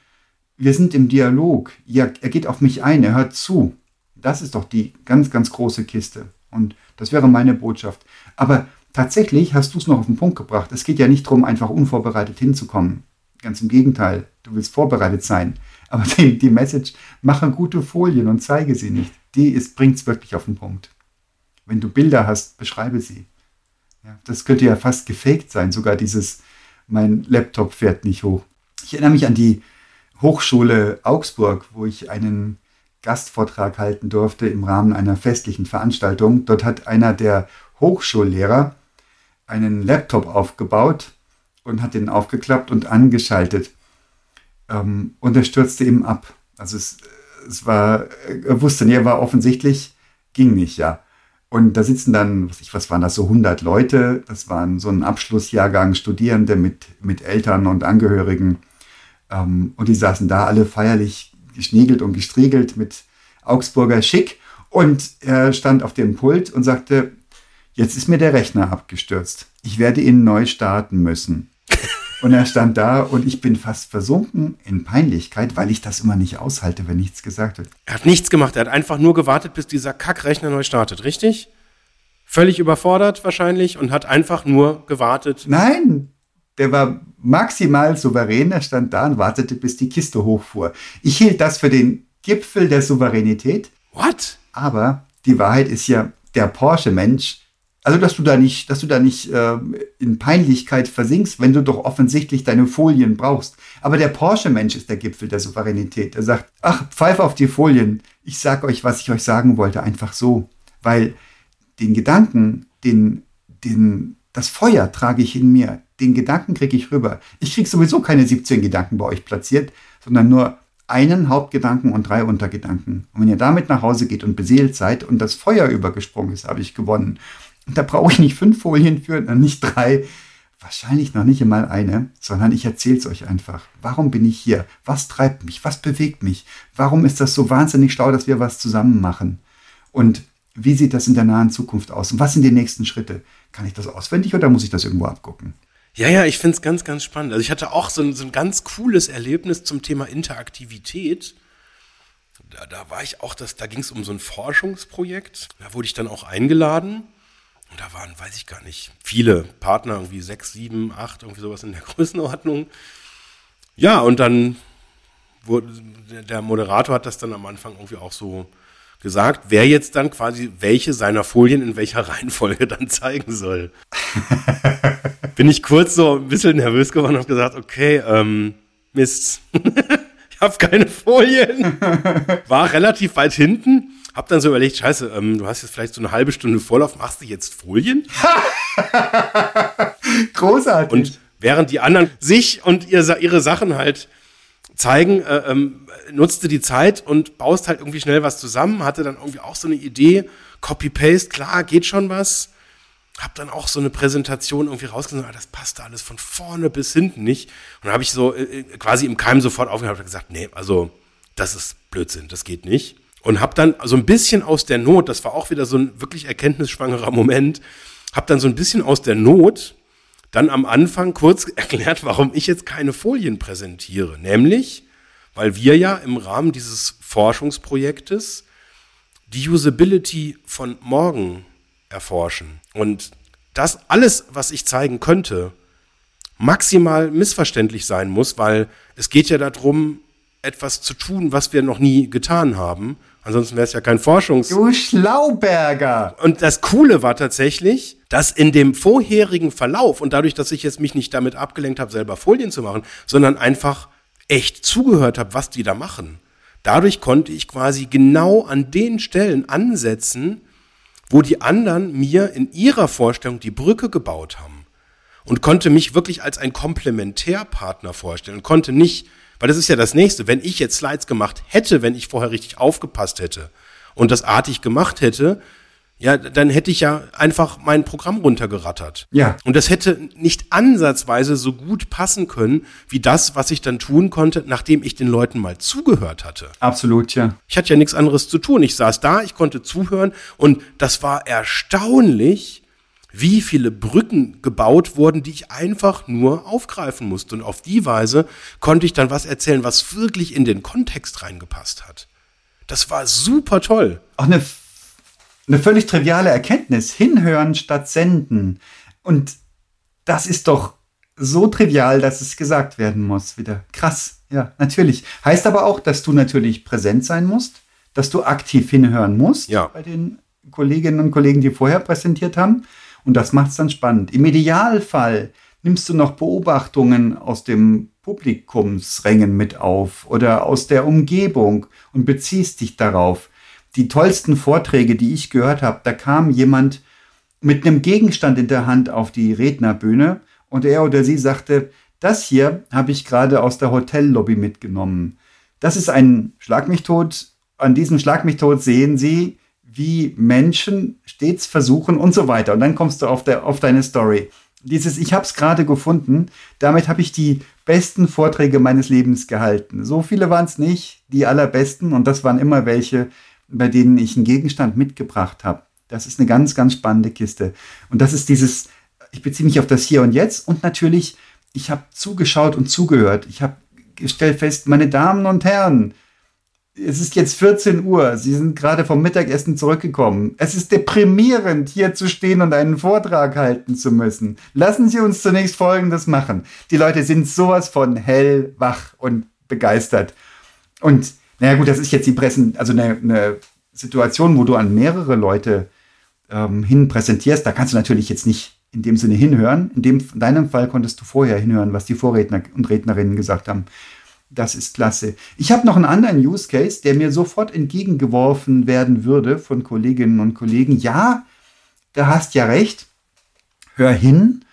[SPEAKER 2] wir sind im Dialog. Ja, er geht auf mich ein, er hört zu. Das ist doch die ganz, ganz große Kiste. Und das wäre meine Botschaft. Aber tatsächlich hast du es noch auf den Punkt gebracht. Es geht ja nicht darum, einfach unvorbereitet hinzukommen. Ganz im Gegenteil, du willst vorbereitet sein. Aber die, die Message, mache gute Folien und zeige sie nicht. Die bringt es wirklich auf den Punkt. Wenn du Bilder hast, beschreibe sie. Ja, das könnte ja fast gefaked sein, sogar dieses, mein Laptop fährt nicht hoch. Ich erinnere mich an die Hochschule Augsburg, wo ich einen Gastvortrag halten durfte im Rahmen einer festlichen Veranstaltung. Dort hat einer der Hochschullehrer einen Laptop aufgebaut und hat den aufgeklappt und angeschaltet. Ähm, und er stürzte eben ab. Also es, es war, er wusste, er war offensichtlich, ging nicht, ja. Und da sitzen dann, was, ich, was waren das, so 100 Leute. Das waren so ein Abschlussjahrgang Studierende mit, mit Eltern und Angehörigen. Ähm, und die saßen da alle feierlich geschniegelt und gestriegelt mit Augsburger Schick. Und er stand auf dem Pult und sagte, jetzt ist mir der Rechner abgestürzt. Ich werde ihn neu starten müssen. Und er stand da und ich bin fast versunken in Peinlichkeit, weil ich das immer nicht aushalte, wenn nichts gesagt wird.
[SPEAKER 1] Er hat nichts gemacht, er hat einfach nur gewartet, bis dieser Kackrechner neu startet, richtig? Völlig überfordert wahrscheinlich und hat einfach nur gewartet.
[SPEAKER 2] Nein, der war maximal souverän, er stand da und wartete, bis die Kiste hochfuhr. Ich hielt das für den Gipfel der Souveränität.
[SPEAKER 1] What?
[SPEAKER 2] Aber die Wahrheit ist ja, der Porsche-Mensch also, dass du da nicht, dass du da nicht äh, in Peinlichkeit versinkst, wenn du doch offensichtlich deine Folien brauchst. Aber der Porsche-Mensch ist der Gipfel der Souveränität. Er sagt, ach, pfeif auf die Folien. Ich sag euch, was ich euch sagen wollte, einfach so. Weil den Gedanken, den, den, das Feuer trage ich in mir. Den Gedanken kriege ich rüber. Ich kriege sowieso keine 17 Gedanken bei euch platziert, sondern nur einen Hauptgedanken und drei Untergedanken. Und wenn ihr damit nach Hause geht und beseelt seid und das Feuer übergesprungen ist, habe ich gewonnen. Und da brauche ich nicht fünf Folien für, nicht drei, wahrscheinlich noch nicht einmal eine, sondern ich erzähle es euch einfach. Warum bin ich hier? Was treibt mich? Was bewegt mich? Warum ist das so wahnsinnig schlau, dass wir was zusammen machen? Und wie sieht das in der nahen Zukunft aus? Und was sind die nächsten Schritte? Kann ich das auswendig oder muss ich das irgendwo abgucken?
[SPEAKER 1] Ja, ja, ich finde es ganz, ganz spannend. Also ich hatte auch so ein, so ein ganz cooles Erlebnis zum Thema Interaktivität. Da, da war ich auch, das, da ging es um so ein Forschungsprojekt. Da wurde ich dann auch eingeladen und da waren, weiß ich gar nicht, viele Partner, irgendwie sechs, sieben, acht, irgendwie sowas in der Größenordnung. Ja, und dann wurde, der Moderator hat das dann am Anfang irgendwie auch so gesagt, wer jetzt dann quasi welche seiner Folien in welcher Reihenfolge dann zeigen soll. Bin ich kurz so ein bisschen nervös geworden und habe gesagt, okay, ähm, Mist, ich habe keine Folien. War relativ weit hinten hab dann so überlegt, scheiße, ähm, du hast jetzt vielleicht so eine halbe Stunde Vorlauf, machst du jetzt Folien?
[SPEAKER 2] Großartig.
[SPEAKER 1] Und während die anderen sich und ihr, ihre Sachen halt zeigen, äh, ähm, nutzte die Zeit und baust halt irgendwie schnell was zusammen, hatte dann irgendwie auch so eine Idee, Copy-Paste, klar, geht schon was. Hab dann auch so eine Präsentation irgendwie rausgenommen, ah, das passte alles von vorne bis hinten nicht. Und habe ich so äh, äh, quasi im Keim sofort aufgehört und gesagt, nee, also das ist Blödsinn, das geht nicht und habe dann so ein bisschen aus der Not, das war auch wieder so ein wirklich erkenntnisschwangerer Moment, habe dann so ein bisschen aus der Not dann am Anfang kurz erklärt, warum ich jetzt keine Folien präsentiere. Nämlich, weil wir ja im Rahmen dieses Forschungsprojektes die Usability von morgen erforschen. Und das alles, was ich zeigen könnte, maximal missverständlich sein muss, weil es geht ja darum, etwas zu tun, was wir noch nie getan haben. Ansonsten wäre es ja kein Forschungs.
[SPEAKER 2] Du Schlauberger!
[SPEAKER 1] Und das Coole war tatsächlich, dass in dem vorherigen Verlauf und dadurch, dass ich jetzt mich nicht damit abgelenkt habe, selber Folien zu machen, sondern einfach echt zugehört habe, was die da machen. Dadurch konnte ich quasi genau an den Stellen ansetzen, wo die anderen mir in ihrer Vorstellung die Brücke gebaut haben. Und konnte mich wirklich als ein Komplementärpartner vorstellen und konnte nicht weil das ist ja das nächste. Wenn ich jetzt Slides gemacht hätte, wenn ich vorher richtig aufgepasst hätte und das artig gemacht hätte, ja, dann hätte ich ja einfach mein Programm runtergerattert.
[SPEAKER 2] Ja.
[SPEAKER 1] Und das hätte nicht ansatzweise so gut passen können, wie das, was ich dann tun konnte, nachdem ich den Leuten mal zugehört hatte.
[SPEAKER 2] Absolut, ja.
[SPEAKER 1] Ich hatte ja nichts anderes zu tun. Ich saß da, ich konnte zuhören und das war erstaunlich, wie viele Brücken gebaut wurden, die ich einfach nur aufgreifen musste. Und auf die Weise konnte ich dann was erzählen, was wirklich in den Kontext reingepasst hat. Das war super toll.
[SPEAKER 2] Auch eine, eine völlig triviale Erkenntnis. Hinhören statt senden. Und das ist doch so trivial, dass es gesagt werden muss. Wieder krass. Ja, natürlich. Heißt aber auch, dass du natürlich präsent sein musst, dass du aktiv hinhören musst
[SPEAKER 1] Ja.
[SPEAKER 2] bei den Kolleginnen und Kollegen, die vorher präsentiert haben. Und das macht es dann spannend. Im Idealfall nimmst du noch Beobachtungen aus dem Publikumsrängen mit auf oder aus der Umgebung und beziehst dich darauf. Die tollsten Vorträge, die ich gehört habe, da kam jemand mit einem Gegenstand in der Hand auf die Rednerbühne und er oder sie sagte, das hier habe ich gerade aus der Hotellobby mitgenommen. Das ist ein Schlag mich tot. An diesem Schlag mich tot sehen Sie, wie Menschen stets versuchen und so weiter. Und dann kommst du auf, der, auf deine Story. Dieses, ich habe es gerade gefunden, damit habe ich die besten Vorträge meines Lebens gehalten. So viele waren es nicht, die allerbesten. Und das waren immer welche, bei denen ich einen Gegenstand mitgebracht habe. Das ist eine ganz, ganz spannende Kiste. Und das ist dieses, ich beziehe mich auf das Hier und Jetzt und natürlich, ich habe zugeschaut und zugehört. Ich habe gestellt fest, meine Damen und Herren, es ist jetzt 14 Uhr. Sie sind gerade vom Mittagessen zurückgekommen. Es ist deprimierend, hier zu stehen und einen Vortrag halten zu müssen. Lassen Sie uns zunächst Folgendes machen. Die Leute sind sowas von hell, wach und begeistert. Und naja gut, das ist jetzt die Pressen, also eine, eine Situation, wo du an mehrere Leute ähm, hin präsentierst. Da kannst du natürlich jetzt nicht in dem Sinne hinhören. In, dem, in deinem Fall konntest du vorher hinhören, was die Vorredner und Rednerinnen gesagt haben. Das ist klasse. Ich habe noch einen anderen Use Case, der mir sofort entgegengeworfen werden würde von Kolleginnen und Kollegen. Ja, da hast ja recht. Hör hin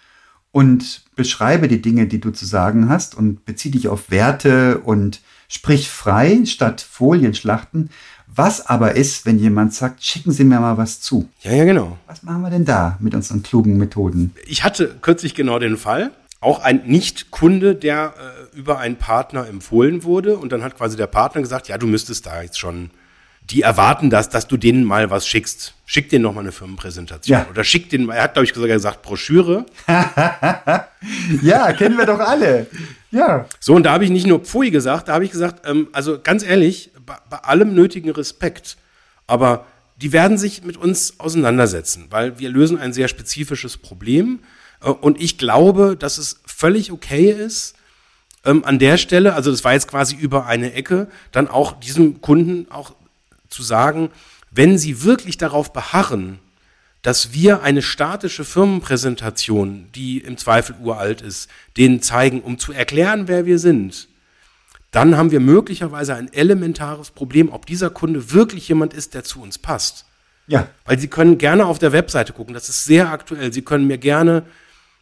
[SPEAKER 2] und beschreibe die Dinge, die du zu sagen hast und bezieh dich auf Werte und sprich frei statt Folienschlachten. Was aber ist, wenn jemand sagt, schicken Sie mir mal was zu?
[SPEAKER 1] Ja, ja, genau.
[SPEAKER 2] Was machen wir denn da mit unseren klugen Methoden?
[SPEAKER 1] Ich hatte kürzlich genau den Fall. Auch ein Nicht-Kunde, der äh, über einen Partner empfohlen wurde. Und dann hat quasi der Partner gesagt, ja, du müsstest da jetzt schon, die erwarten das, dass du denen mal was schickst. Schick denen noch mal eine Firmenpräsentation.
[SPEAKER 2] Ja.
[SPEAKER 1] Oder schick denen, er hat, glaube ich, sogar gesagt, Broschüre.
[SPEAKER 2] Ja, kennen wir doch alle. Ja.
[SPEAKER 1] So, und da habe ich nicht nur Pfui gesagt, da habe ich gesagt, ähm, also ganz ehrlich, bei, bei allem nötigen Respekt, aber die werden sich mit uns auseinandersetzen, weil wir lösen ein sehr spezifisches Problem. Und ich glaube, dass es völlig okay ist, ähm, an der Stelle, also das war jetzt quasi über eine Ecke, dann auch diesem Kunden auch zu sagen, wenn sie wirklich darauf beharren, dass wir eine statische Firmenpräsentation, die im Zweifel uralt ist, denen zeigen, um zu erklären, wer wir sind, dann haben wir möglicherweise ein elementares Problem, ob dieser Kunde wirklich jemand ist, der zu uns passt.
[SPEAKER 2] Ja.
[SPEAKER 1] Weil Sie können gerne auf der Webseite gucken, das ist sehr aktuell. Sie können mir gerne,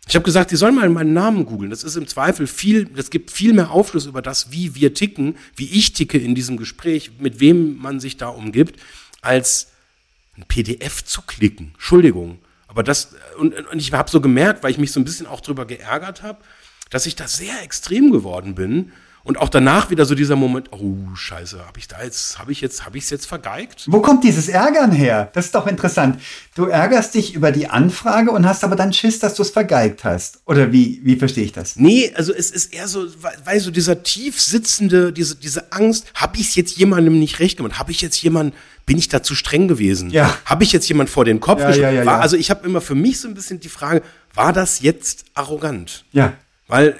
[SPEAKER 1] ich habe gesagt, Sie sollen mal meinen Namen googeln. Das ist im Zweifel viel, das gibt viel mehr Aufschluss über das, wie wir ticken, wie ich ticke in diesem Gespräch, mit wem man sich da umgibt, als ein PDF zu klicken. Entschuldigung. Aber das, und, und ich habe so gemerkt, weil ich mich so ein bisschen auch drüber geärgert habe, dass ich da sehr extrem geworden bin. Und auch danach wieder so dieser Moment, oh Scheiße, habe ich da jetzt, habe ich jetzt, habe ich es jetzt vergeigt?
[SPEAKER 2] Wo kommt dieses Ärgern her? Das ist doch interessant. Du ärgerst dich über die Anfrage und hast aber dann Schiss, dass du es vergeigt hast. Oder wie, wie verstehe ich das?
[SPEAKER 1] Nee, also es ist eher so, weil so dieser tief sitzende, diese, diese Angst, habe ich es jetzt jemandem nicht recht gemacht? Habe ich jetzt jemanden, bin ich da zu streng gewesen?
[SPEAKER 2] Ja.
[SPEAKER 1] Habe ich jetzt jemand vor den Kopf
[SPEAKER 2] Ja,
[SPEAKER 1] geschlagen?
[SPEAKER 2] ja, ja, ja.
[SPEAKER 1] Also ich habe immer für mich so ein bisschen die Frage, war das jetzt arrogant?
[SPEAKER 2] Ja.
[SPEAKER 1] Weil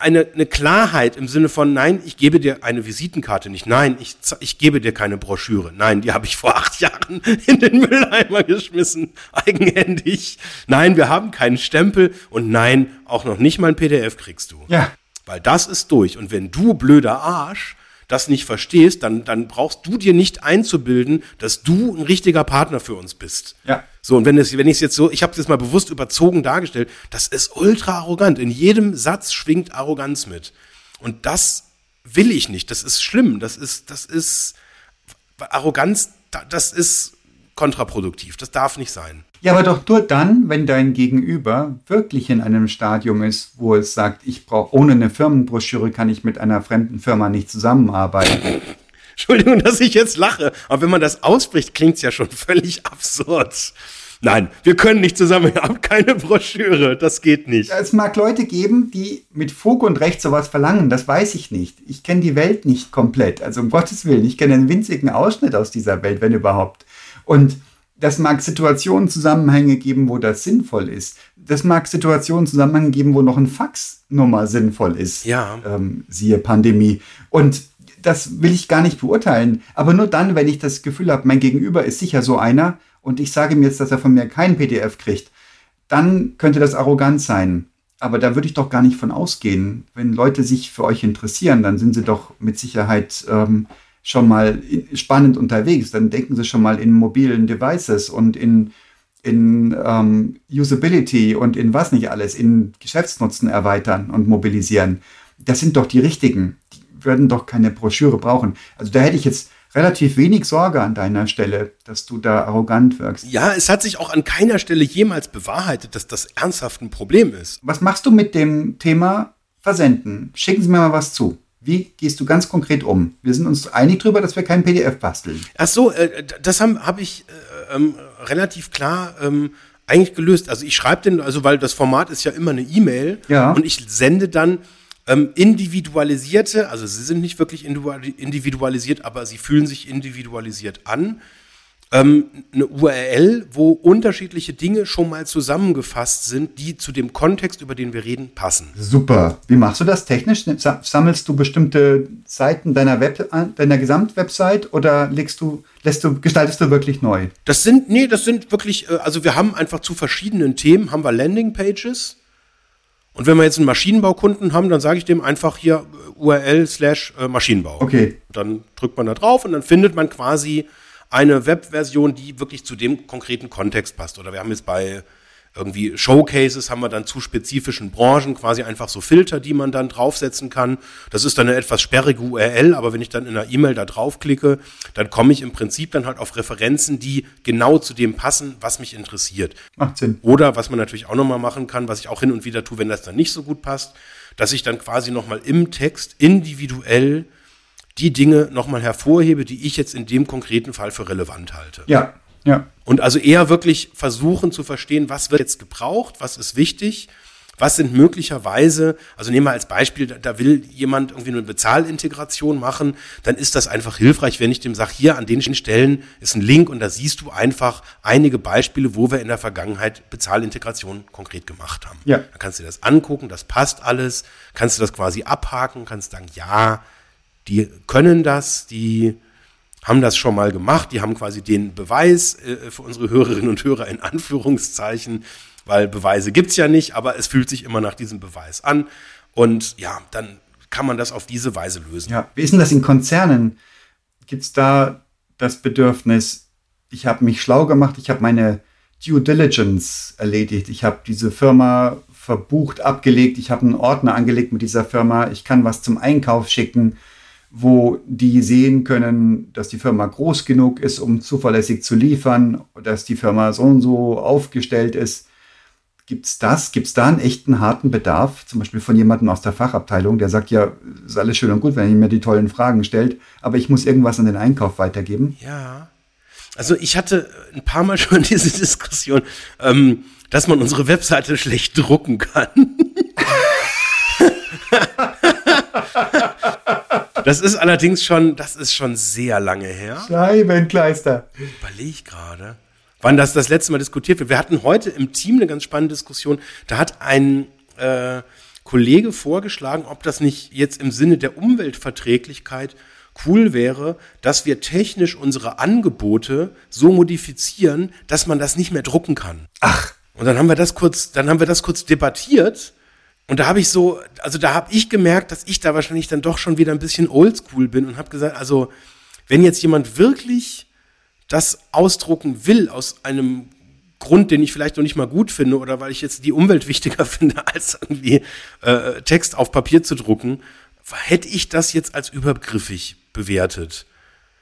[SPEAKER 1] eine, eine Klarheit im Sinne von, nein, ich gebe dir eine Visitenkarte nicht, nein, ich, ich gebe dir keine Broschüre, nein, die habe ich vor acht Jahren in den Mülleimer geschmissen, eigenhändig, nein, wir haben keinen Stempel und nein, auch noch nicht mal ein PDF kriegst du.
[SPEAKER 2] Ja.
[SPEAKER 1] Weil das ist durch. Und wenn du, blöder Arsch, das nicht verstehst, dann, dann brauchst du dir nicht einzubilden, dass du ein richtiger Partner für uns bist.
[SPEAKER 2] Ja.
[SPEAKER 1] So, und wenn es, wenn ich es jetzt so, ich habe es jetzt mal bewusst überzogen dargestellt, das ist ultra arrogant. In jedem Satz schwingt Arroganz mit. Und das will ich nicht. Das ist schlimm. Das ist, das ist Arroganz, da- das ist kontraproduktiv. Das darf nicht sein.
[SPEAKER 2] Ja, aber doch nur dann, wenn dein Gegenüber wirklich in einem Stadium ist, wo es sagt, ich brauche ohne eine Firmenbroschüre kann ich mit einer fremden Firma nicht zusammenarbeiten.
[SPEAKER 1] Entschuldigung, dass ich jetzt lache, aber wenn man das ausspricht, klingt es ja schon völlig absurd. Nein, wir können nicht zusammen, wir haben keine Broschüre, das geht nicht.
[SPEAKER 2] Es mag Leute geben, die mit Fug und Recht sowas verlangen, das weiß ich nicht. Ich kenne die Welt nicht komplett, also um Gottes Willen, ich kenne einen winzigen Ausschnitt aus dieser Welt, wenn überhaupt. Und das mag Situationen, Zusammenhänge geben, wo das sinnvoll ist. Das mag Situationen, Zusammenhänge geben, wo noch ein Faxnummer sinnvoll ist.
[SPEAKER 1] Ja.
[SPEAKER 2] Ähm, siehe Pandemie. Und das will ich gar nicht beurteilen. Aber nur dann, wenn ich das Gefühl habe, mein Gegenüber ist sicher so einer und ich sage ihm jetzt, dass er von mir kein PDF kriegt, dann könnte das arrogant sein. Aber da würde ich doch gar nicht von ausgehen. Wenn Leute sich für euch interessieren, dann sind sie doch mit Sicherheit ähm, schon mal spannend unterwegs. Dann denken sie schon mal in mobilen Devices und in, in ähm, Usability und in was nicht alles, in Geschäftsnutzen erweitern und mobilisieren. Das sind doch die richtigen. Die würden doch keine Broschüre brauchen. Also da hätte ich jetzt relativ wenig Sorge an deiner Stelle, dass du da arrogant wirkst.
[SPEAKER 1] Ja, es hat sich auch an keiner Stelle jemals bewahrheitet, dass das ernsthaft ein Problem ist.
[SPEAKER 2] Was machst du mit dem Thema Versenden? Schicken Sie mir mal was zu. Wie gehst du ganz konkret um? Wir sind uns einig darüber, dass wir kein PDF basteln.
[SPEAKER 1] Ach so, äh, das habe hab ich äh, ähm, relativ klar ähm, eigentlich gelöst. Also ich schreibe den, also weil das Format ist ja immer eine E-Mail
[SPEAKER 2] Ja.
[SPEAKER 1] und ich sende dann ähm, individualisierte, also sie sind nicht wirklich individu- individualisiert, aber sie fühlen sich individualisiert an. Ähm, eine URL, wo unterschiedliche Dinge schon mal zusammengefasst sind, die zu dem Kontext, über den wir reden, passen.
[SPEAKER 2] Super. Wie machst du das technisch? Sa- Sammelst du bestimmte Seiten deiner, Web deiner Gesamtwebsite oder legst du, lässt du, gestaltest du wirklich neu?
[SPEAKER 1] Das sind, nee, das sind wirklich, äh, also wir haben einfach zu verschiedenen Themen, haben wir Landingpages. Und wenn wir jetzt einen Maschinenbaukunden haben, dann sage ich dem einfach hier äh, URL slash äh, Maschinenbau.
[SPEAKER 2] Okay.
[SPEAKER 1] Dann drückt man da drauf und dann findet man quasi eine Webversion, die wirklich zu dem konkreten Kontext passt. Oder wir haben jetzt bei irgendwie Showcases haben wir dann zu spezifischen Branchen quasi einfach so Filter, die man dann draufsetzen kann. Das ist dann eine etwas sperrige URL, aber wenn ich dann in einer E-Mail da draufklicke, dann komme ich im Prinzip dann halt auf Referenzen, die genau zu dem passen, was mich interessiert.
[SPEAKER 2] Macht Sinn.
[SPEAKER 1] Oder was man natürlich auch nochmal machen kann, was ich auch hin und wieder tue, wenn das dann nicht so gut passt, dass ich dann quasi nochmal im Text individuell die Dinge nochmal hervorhebe, die ich jetzt in dem konkreten Fall für relevant halte.
[SPEAKER 2] Ja, ja.
[SPEAKER 1] Und also eher wirklich versuchen zu verstehen, was wird jetzt gebraucht, was ist wichtig, was sind möglicherweise, also nehmen wir als Beispiel, da, da will jemand irgendwie eine Bezahlintegration machen, dann ist das einfach hilfreich, wenn ich dem sage, hier an den Stellen ist ein Link und da siehst du einfach einige Beispiele, wo wir in der Vergangenheit Bezahlintegration konkret gemacht haben.
[SPEAKER 2] Ja.
[SPEAKER 1] Da kannst du dir das angucken, das passt alles, kannst du das quasi abhaken, kannst sagen, ja, die können das, die haben das schon mal gemacht, die haben quasi den Beweis äh, für unsere Hörerinnen und Hörer in Anführungszeichen, weil Beweise gibt's ja nicht, aber es fühlt sich immer nach diesem Beweis an. Und ja, dann kann man das auf diese Weise lösen.
[SPEAKER 2] Ja, wie ist denn das in Konzernen? Gibt es da das Bedürfnis, ich habe mich schlau gemacht, ich habe meine Due Diligence erledigt, ich habe diese Firma verbucht, abgelegt, ich habe einen Ordner angelegt mit dieser Firma, ich kann was zum Einkauf schicken, wo die sehen können, dass die Firma groß genug ist, um zuverlässig zu liefern, dass die Firma so und so aufgestellt ist. Gibt's das? Gibt's da einen echten harten Bedarf? Zum Beispiel von jemandem aus der Fachabteilung, der sagt, ja, ist alles schön und gut, wenn ihr mir die tollen Fragen stellt, aber ich muss irgendwas an den Einkauf weitergeben.
[SPEAKER 1] Ja. Also ich hatte ein paar Mal schon diese Diskussion, ähm, dass man unsere Webseite schlecht drucken kann. das ist allerdings schon, das ist schon sehr lange her.
[SPEAKER 2] Scheibenkleister.
[SPEAKER 1] Überlege ich gerade, wann das das letzte Mal diskutiert wird. Wir hatten heute im Team eine ganz spannende Diskussion. Da hat ein äh, Kollege vorgeschlagen, ob das nicht jetzt im Sinne der Umweltverträglichkeit cool wäre, dass wir technisch unsere Angebote so modifizieren, dass man das nicht mehr drucken kann.
[SPEAKER 2] Ach,
[SPEAKER 1] Und dann haben wir das kurz, dann haben wir das kurz debattiert. Und da habe ich so, also da habe ich gemerkt, dass ich da wahrscheinlich dann doch schon wieder ein bisschen oldschool bin und habe gesagt, also wenn jetzt jemand wirklich das ausdrucken will aus einem Grund, den ich vielleicht noch nicht mal gut finde oder weil ich jetzt die Umwelt wichtiger finde, als irgendwie äh, Text auf Papier zu drucken, hätte ich das jetzt als übergriffig bewertet.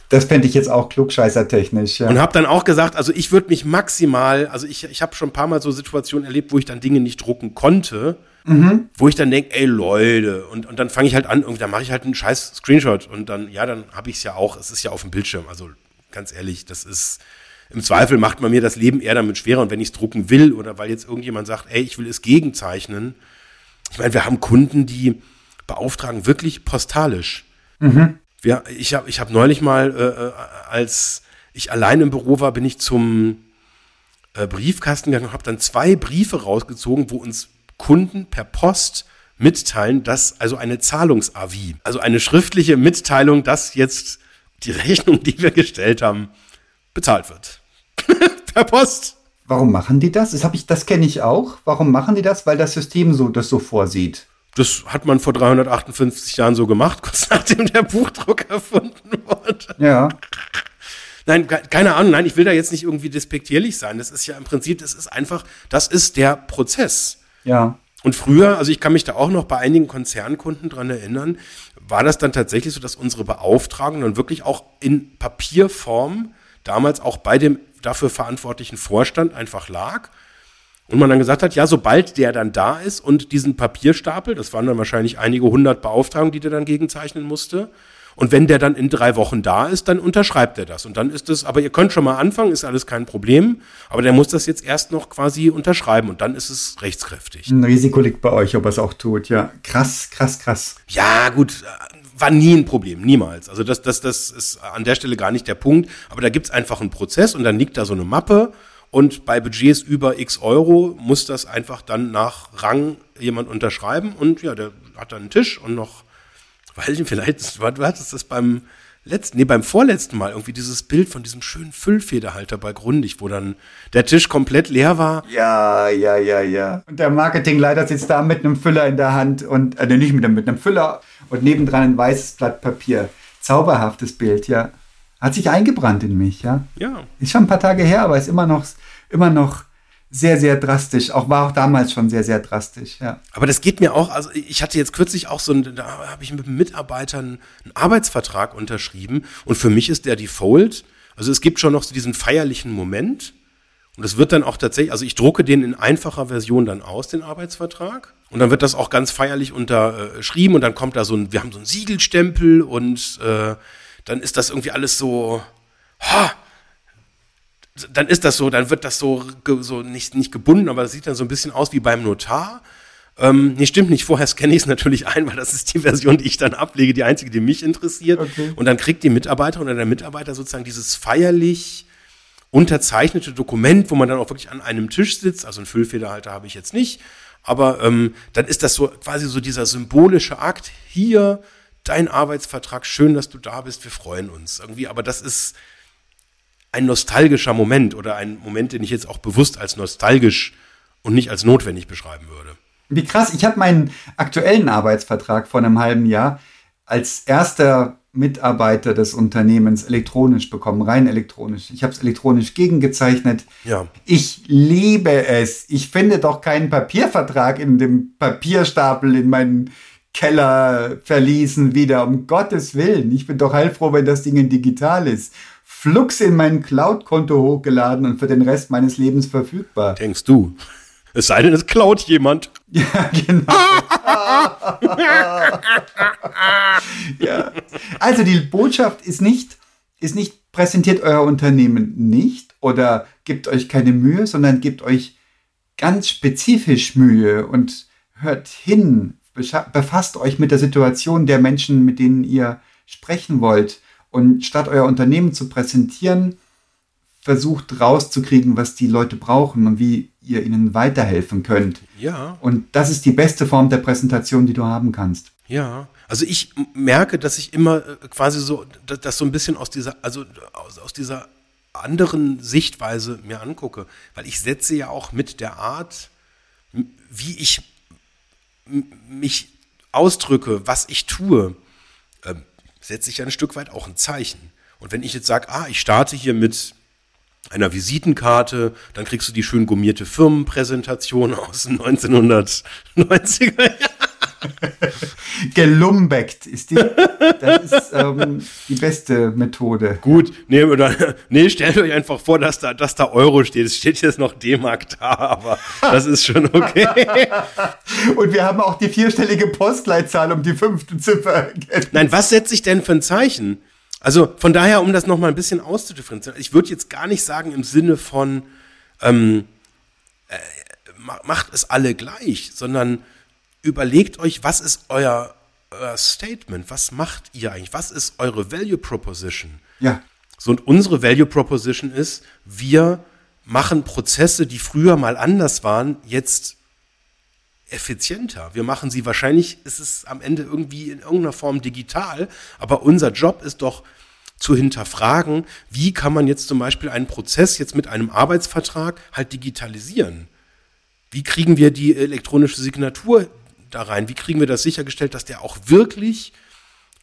[SPEAKER 2] Das fände ich jetzt auch klugscheißertechnisch. Ja.
[SPEAKER 1] Und habe dann auch gesagt, also ich würde mich maximal, also ich, ich habe schon ein paar Mal so Situationen erlebt, wo ich dann Dinge nicht drucken konnte, mhm. wo ich dann denke, ey Leute, und, und dann fange ich halt an, irgendwie, dann mache ich halt einen scheiß Screenshot und dann, ja, dann habe ich es ja auch, es ist ja auf dem Bildschirm, also ganz ehrlich, das ist, im Zweifel macht man mir das Leben eher damit schwerer und wenn ich es drucken will oder weil jetzt irgendjemand sagt, ey, ich will es gegenzeichnen, ich meine, wir haben Kunden, die beauftragen wirklich postalisch. Mhm. Wir, ich habe ich hab neulich mal, äh, äh, als ich allein im Büro war, bin ich zum äh, Briefkasten gegangen und habe dann zwei Briefe rausgezogen, wo uns Kunden per Post mitteilen, dass also eine Zahlungsavi, also eine schriftliche Mitteilung, dass jetzt die Rechnung, die wir gestellt haben, bezahlt wird. per Post.
[SPEAKER 2] Warum machen die das? Das, ich, das kenne ich auch. Warum machen die das? Weil das System so das so vorsieht.
[SPEAKER 1] Das hat man vor 358 Jahren so gemacht, kurz nachdem der Buchdruck erfunden wurde.
[SPEAKER 2] Ja.
[SPEAKER 1] Nein, keine Ahnung, nein, ich will da jetzt nicht irgendwie despektierlich sein. Das ist ja im Prinzip, das ist einfach, das ist der Prozess.
[SPEAKER 2] Ja.
[SPEAKER 1] Und früher, also ich kann mich da auch noch bei einigen Konzernkunden dran erinnern, war das dann tatsächlich so, dass unsere Beauftragungen dann wirklich auch in Papierform damals auch bei dem dafür verantwortlichen Vorstand einfach lag und man dann gesagt hat, ja, sobald der dann da ist und diesen Papierstapel, das waren dann wahrscheinlich einige hundert Beauftragungen, die der dann gegenzeichnen musste, und wenn der dann in drei Wochen da ist, dann unterschreibt er das. Und dann ist es, aber ihr könnt schon mal anfangen, ist alles kein Problem. Aber der muss das jetzt erst noch quasi unterschreiben und dann ist es rechtskräftig.
[SPEAKER 2] Ein Risiko liegt bei euch, ob er es auch tut, ja. Krass, krass, krass.
[SPEAKER 1] Ja, gut, war nie ein Problem, niemals. Also das, das, das ist an der Stelle gar nicht der Punkt. Aber da gibt's einfach einen Prozess und dann liegt da so eine Mappe und bei Budgets über x Euro muss das einfach dann nach Rang jemand unterschreiben. Und ja, der hat dann einen Tisch und noch, weiß ich vielleicht, du hattest das beim letzten, nee, beim vorletzten Mal irgendwie dieses Bild von diesem schönen Füllfederhalter bei Grundig, wo dann der Tisch komplett leer war.
[SPEAKER 2] Ja, ja, ja, ja. Und der Marketingleiter sitzt da mit einem Füller in der Hand und, äh, nicht mit einem, mit einem Füller und nebendran ein weißes Blatt Papier. Zauberhaftes Bild, ja. Hat sich eingebrannt in mich, ja.
[SPEAKER 1] Ja.
[SPEAKER 2] Ist schon ein paar Tage her, aber ist immer noch, immer noch sehr, sehr drastisch. Auch war auch damals schon sehr, sehr drastisch, ja.
[SPEAKER 1] Aber das geht mir auch, also ich hatte jetzt kürzlich auch so ein, da habe ich mit Mitarbeitern einen Arbeitsvertrag unterschrieben und für mich ist der Default, also es gibt schon noch so diesen feierlichen Moment und es wird dann auch tatsächlich, also ich drucke den in einfacher Version dann aus, den Arbeitsvertrag. Und dann wird das auch ganz feierlich unterschrieben und dann kommt da so ein, wir haben so einen Siegelstempel und äh, dann ist das irgendwie alles so, ha, dann ist das so, dann wird das so, so nicht, nicht gebunden, aber das sieht dann so ein bisschen aus wie beim Notar. Ähm, nee, stimmt nicht. Vorher scanne ich es natürlich ein, weil das ist die Version, die ich dann ablege, die einzige, die mich interessiert. Okay. Und dann kriegt die Mitarbeiter oder der Mitarbeiter sozusagen dieses feierlich unterzeichnete Dokument, wo man dann auch wirklich an einem Tisch sitzt. Also einen Füllfederhalter habe ich jetzt nicht. Aber ähm, dann ist das so quasi so dieser symbolische Akt. Hier dein Arbeitsvertrag, schön, dass du da bist, wir freuen uns. Irgendwie, aber das ist ein nostalgischer Moment oder ein Moment, den ich jetzt auch bewusst als nostalgisch und nicht als notwendig beschreiben würde.
[SPEAKER 2] Wie krass, ich habe meinen aktuellen Arbeitsvertrag vor einem halben Jahr als erster Mitarbeiter des Unternehmens elektronisch bekommen, rein elektronisch. Ich habe es elektronisch gegengezeichnet.
[SPEAKER 1] Ja.
[SPEAKER 2] Ich liebe es. Ich finde doch keinen Papiervertrag in dem Papierstapel in meinen Keller verließen wieder. Um Gottes Willen. Ich bin doch heilfroh, wenn das Ding digital ist. Flux in mein Cloud-Konto hochgeladen und für den Rest meines Lebens verfügbar.
[SPEAKER 1] Denkst du? Es sei denn, es klaut jemand.
[SPEAKER 2] Ja, genau. ja. Also die Botschaft ist nicht, ist nicht, präsentiert euer Unternehmen nicht oder gebt euch keine Mühe, sondern gebt euch ganz spezifisch Mühe und hört hin, befasst euch mit der Situation der Menschen, mit denen ihr sprechen wollt. Und statt euer Unternehmen zu präsentieren, versucht rauszukriegen, was die Leute brauchen und wie ihr ihnen weiterhelfen könnt.
[SPEAKER 1] Ja.
[SPEAKER 2] Und das ist die beste Form der Präsentation, die du haben kannst.
[SPEAKER 1] Ja. Also ich merke, dass ich immer äh, quasi so, das so ein bisschen aus dieser, also aus, aus dieser anderen Sichtweise mir angucke, weil ich setze ja auch mit der Art, wie ich mich ausdrücke, was ich tue, äh, setze ich ja ein Stück weit auch ein Zeichen. Und wenn ich jetzt sage, ah, ich starte hier mit einer Visitenkarte, dann kriegst du die schön gummierte Firmenpräsentation aus den 1990er Jahren.
[SPEAKER 2] Gelumbeckt ist die, das ist ähm, die beste Methode.
[SPEAKER 1] Gut, nee, oder, nee, stellt euch einfach vor, dass da, dass da Euro steht. Es steht jetzt noch D-Mark da, aber das ist schon okay.
[SPEAKER 2] Und wir haben auch die vierstellige Postleitzahl um die fünfte Ziffer.
[SPEAKER 1] Nein, was setze ich denn für ein Zeichen? Also von daher, um das noch mal ein bisschen auszudifferenzieren, ich würde jetzt gar nicht sagen im Sinne von ähm, äh, macht es alle gleich, sondern überlegt euch, was ist euer, euer Statement, was macht ihr eigentlich, was ist eure Value Proposition?
[SPEAKER 2] Ja.
[SPEAKER 1] So und unsere Value Proposition ist, wir machen Prozesse, die früher mal anders waren, jetzt effizienter. Wir machen sie wahrscheinlich, ist es am Ende irgendwie in irgendeiner Form digital, aber unser Job ist doch zu hinterfragen, wie kann man jetzt zum Beispiel einen Prozess jetzt mit einem Arbeitsvertrag halt digitalisieren? Wie kriegen wir die elektronische Signatur da rein? Wie kriegen wir das sichergestellt, dass der auch wirklich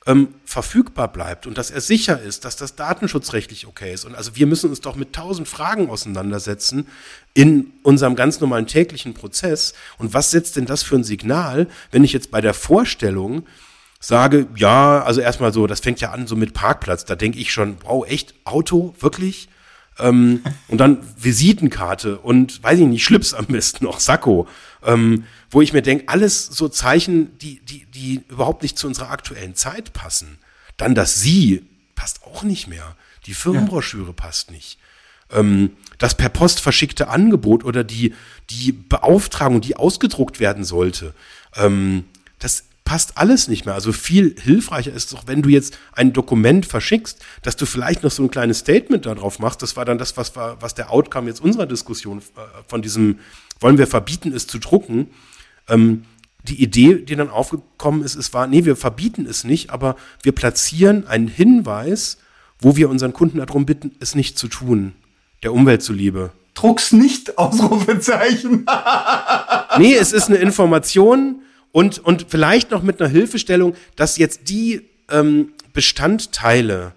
[SPEAKER 1] ähm, verfügbar bleibt und dass er sicher ist, dass das datenschutzrechtlich okay ist. Und also wir müssen uns doch mit tausend Fragen auseinandersetzen in unserem ganz normalen täglichen Prozess. Und was setzt denn das für ein Signal, wenn ich jetzt bei der Vorstellung sage, ja, also erstmal so, das fängt ja an so mit Parkplatz, da denke ich schon, wow, echt, Auto, wirklich? Ähm, und dann Visitenkarte und weiß ich nicht, Schlips am besten noch, Sakko. Ähm, wo ich mir denke, alles so Zeichen, die, die, die überhaupt nicht zu unserer aktuellen Zeit passen. Dann das Sie passt auch nicht mehr. Die Firmenbroschüre ja. passt nicht. Ähm, das per Post verschickte Angebot oder die, die Beauftragung, die ausgedruckt werden sollte, ähm, das passt alles nicht mehr. Also viel hilfreicher ist es auch, wenn du jetzt ein Dokument verschickst, dass du vielleicht noch so ein kleines Statement darauf machst. Das war dann das, was war, was der Outcome jetzt unserer Diskussion äh, von diesem, wollen wir verbieten, es zu drucken. Ähm, die Idee, die dann aufgekommen ist, es war, nee, wir verbieten es nicht, aber wir platzieren einen Hinweis, wo wir unseren Kunden darum bitten, es nicht zu tun, der Umwelt zuliebe.
[SPEAKER 2] Druck's nicht, Ausrufezeichen.
[SPEAKER 1] nee, es ist eine Information, und, und vielleicht noch mit einer Hilfestellung, dass jetzt die ähm, Bestandteile,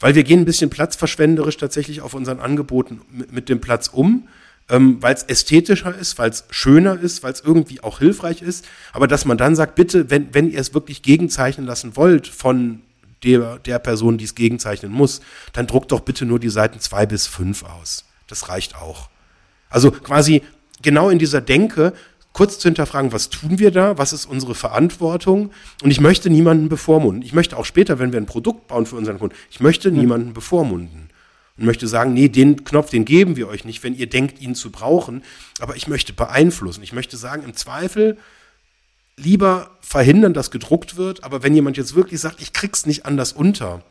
[SPEAKER 1] weil wir gehen ein bisschen platzverschwenderisch tatsächlich auf unseren Angeboten mit, mit dem Platz um, ähm, weil es ästhetischer ist, weil es schöner ist, weil es irgendwie auch hilfreich ist, aber dass man dann sagt, bitte, wenn, wenn ihr es wirklich gegenzeichnen lassen wollt von der, der Person, die es gegenzeichnen muss, dann druckt doch bitte nur die Seiten zwei bis fünf aus. Das reicht auch. Also quasi genau in dieser Denke, kurz zu hinterfragen, was tun wir da, was ist unsere Verantwortung und ich möchte niemanden bevormunden. Ich möchte auch später, wenn wir ein Produkt bauen für unseren Kunden, ich möchte niemanden bevormunden und möchte sagen, nee, den Knopf, den geben wir euch nicht, wenn ihr denkt, ihn zu brauchen, aber ich möchte beeinflussen. Ich möchte sagen, im Zweifel lieber verhindern, dass gedruckt wird, aber wenn jemand jetzt wirklich sagt, ich krieg's nicht anders unter,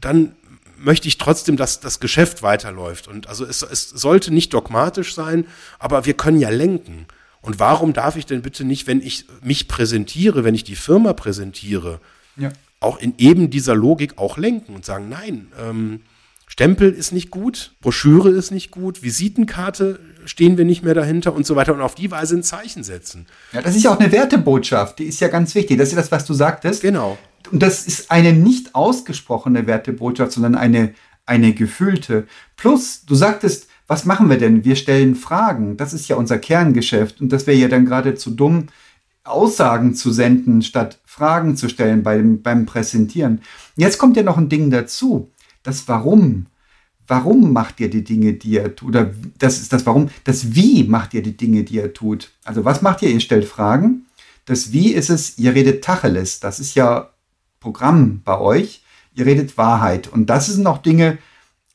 [SPEAKER 1] dann möchte ich trotzdem, dass das Geschäft weiterläuft. Und also es, es sollte nicht dogmatisch sein, aber wir können ja lenken. Und warum darf ich denn bitte nicht, wenn ich mich präsentiere, wenn ich die Firma präsentiere, ja. auch in eben dieser Logik auch lenken und sagen, nein, ähm, Stempel ist nicht gut, Broschüre ist nicht gut, Visitenkarte stehen wir nicht mehr dahinter und so weiter und auf die Weise ein Zeichen setzen.
[SPEAKER 2] Ja, das ist ja auch eine Wertebotschaft, die ist ja ganz wichtig. Das ist ja das, was du sagtest.
[SPEAKER 1] Genau.
[SPEAKER 2] Und das ist eine nicht ausgesprochene Wertebotschaft, sondern eine, eine gefühlte. Plus, du sagtest, was machen wir denn? Wir stellen Fragen. Das ist ja unser Kerngeschäft. Und das wäre ja dann geradezu dumm, Aussagen zu senden, statt Fragen zu stellen beim, beim Präsentieren. Jetzt kommt ja noch ein Ding dazu. Das Warum. Warum macht ihr die Dinge, die ihr tut? Oder das ist das Warum. Das Wie macht ihr die Dinge, die ihr tut? Also was macht ihr? Ihr stellt Fragen. Das Wie ist es, ihr redet Tacheles. Das ist ja Programm bei euch. Ihr redet Wahrheit. Und das sind noch Dinge,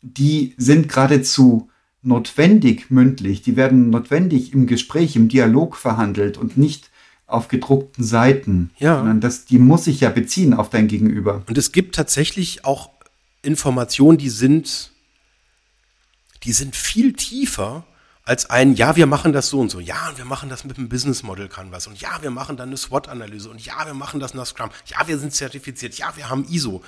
[SPEAKER 2] die sind geradezu notwendig mündlich, die werden notwendig im Gespräch, im Dialog verhandelt und nicht auf gedruckten Seiten,
[SPEAKER 1] ja.
[SPEAKER 2] sondern das, die muss sich ja beziehen auf dein Gegenüber.
[SPEAKER 1] Und es gibt tatsächlich auch Informationen, die sind, die sind viel tiefer als ein, ja, wir machen das so und so, ja, wir machen das mit dem Business Model Canvas und ja, wir machen dann eine SWOT-Analyse und ja, wir machen das nach Scrum, ja, wir sind zertifiziert, ja, wir haben ISO.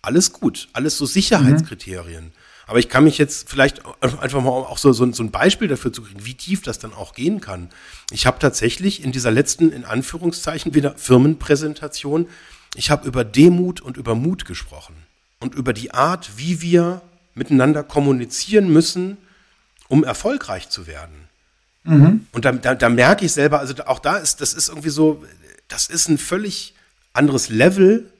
[SPEAKER 1] Alles gut, alles so Sicherheitskriterien. Mhm. Aber ich kann mich jetzt vielleicht einfach mal auch so, so, so ein Beispiel dafür zu kriegen, wie tief das dann auch gehen kann. Ich habe tatsächlich in dieser letzten, in Anführungszeichen, wieder Firmenpräsentation, ich habe über Demut und über Mut gesprochen und über die Art, wie wir miteinander kommunizieren müssen, um erfolgreich zu werden. Mhm. Und da, da, da merke ich selber, also auch da ist, das ist irgendwie so, das ist ein völlig anderes Level,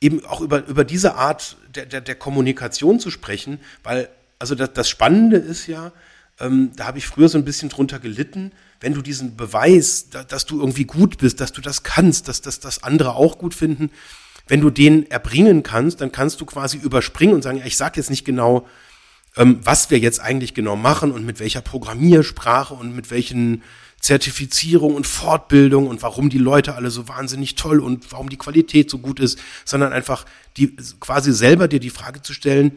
[SPEAKER 1] eben auch über, über diese Art der, der, der Kommunikation zu sprechen, weil, also das, das Spannende ist ja, ähm, da habe ich früher so ein bisschen drunter gelitten, wenn du diesen Beweis, da, dass du irgendwie gut bist, dass du das kannst, dass, dass das andere auch gut finden, wenn du den erbringen kannst, dann kannst du quasi überspringen und sagen, ich sage jetzt nicht genau, ähm, was wir jetzt eigentlich genau machen und mit welcher Programmiersprache und mit welchen Zertifizierung und Fortbildung und warum die Leute alle so wahnsinnig toll und warum die Qualität so gut ist, sondern einfach die quasi selber dir die Frage zu stellen,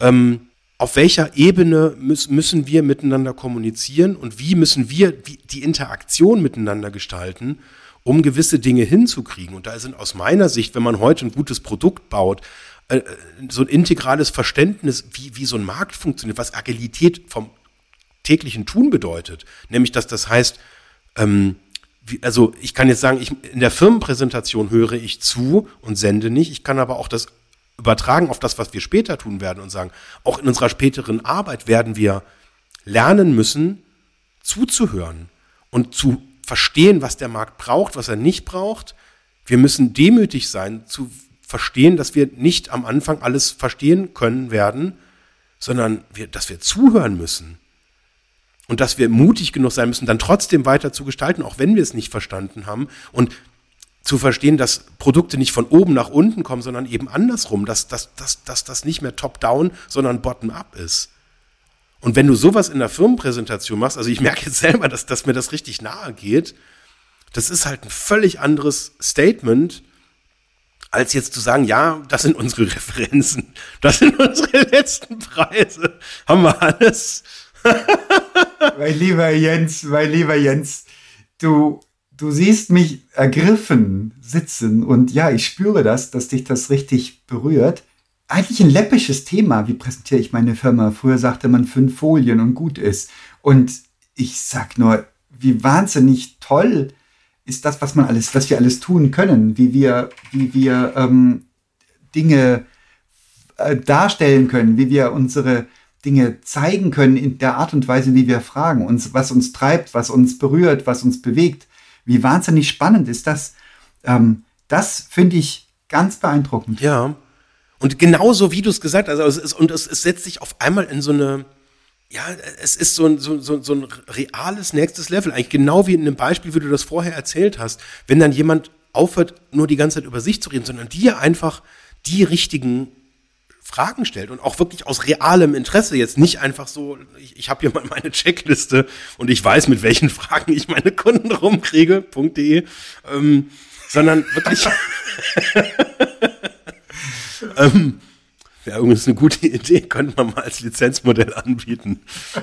[SPEAKER 1] ähm, auf welcher Ebene müssen wir miteinander kommunizieren und wie müssen wir die Interaktion miteinander gestalten, um gewisse Dinge hinzukriegen. Und da sind aus meiner Sicht, wenn man heute ein gutes Produkt baut, äh, so ein integrales Verständnis, wie, wie so ein Markt funktioniert, was Agilität vom täglichen Tun bedeutet. Nämlich, dass das heißt, ähm, also ich kann jetzt sagen, ich, in der Firmenpräsentation höre ich zu und sende nicht. Ich kann aber auch das übertragen auf das, was wir später tun werden und sagen, auch in unserer späteren Arbeit werden wir lernen müssen, zuzuhören und zu verstehen, was der Markt braucht, was er nicht braucht. Wir müssen demütig sein, zu verstehen, dass wir nicht am Anfang alles verstehen können werden, sondern wir, dass wir zuhören müssen und dass wir mutig genug sein müssen, dann trotzdem weiter zu gestalten, auch wenn wir es nicht verstanden haben und zu verstehen, dass Produkte nicht von oben nach unten kommen, sondern eben andersrum, dass, dass, dass, dass das nicht mehr top-down, sondern bottom-up ist. Und wenn du sowas in der Firmenpräsentation machst, also ich merke jetzt selber, dass, dass mir das richtig nahe geht, das ist halt ein völlig anderes Statement, als jetzt zu sagen, ja, das sind unsere Referenzen, das sind unsere letzten Preise, haben wir alles.
[SPEAKER 2] mein lieber Jens, mein lieber Jens, du, du siehst mich ergriffen sitzen und ja, ich spüre das, dass dich das richtig berührt. Eigentlich ein läppisches Thema. Wie präsentiere ich meine Firma? Früher sagte man fünf Folien und gut ist. Und ich sag nur, wie wahnsinnig toll ist das, was man alles, was wir alles tun können, wie wir, wie wir ähm, Dinge äh, darstellen können, wie wir unsere Dinge zeigen können in der Art und Weise, wie wir fragen, uns, was uns treibt, was uns berührt, was uns bewegt. Wie wahnsinnig spannend ist das? Ähm, das finde ich ganz beeindruckend.
[SPEAKER 1] Ja. Und genauso wie du es gesagt hast, also es ist, und es, es setzt sich auf einmal in so eine, ja, es ist so ein, so, so, so ein reales nächstes Level. Eigentlich genau wie in einem Beispiel, wie du das vorher erzählt hast. Wenn dann jemand aufhört, nur die ganze Zeit über sich zu reden, sondern dir einfach die richtigen Fragen stellt und auch wirklich aus realem Interesse jetzt nicht einfach so, ich, ich habe hier mal meine Checkliste und ich weiß, mit welchen Fragen ich meine Kunden rumkriege.de, ähm, sondern wirklich ähm, ja, übrigens eine gute Idee, könnte man mal als Lizenzmodell anbieten.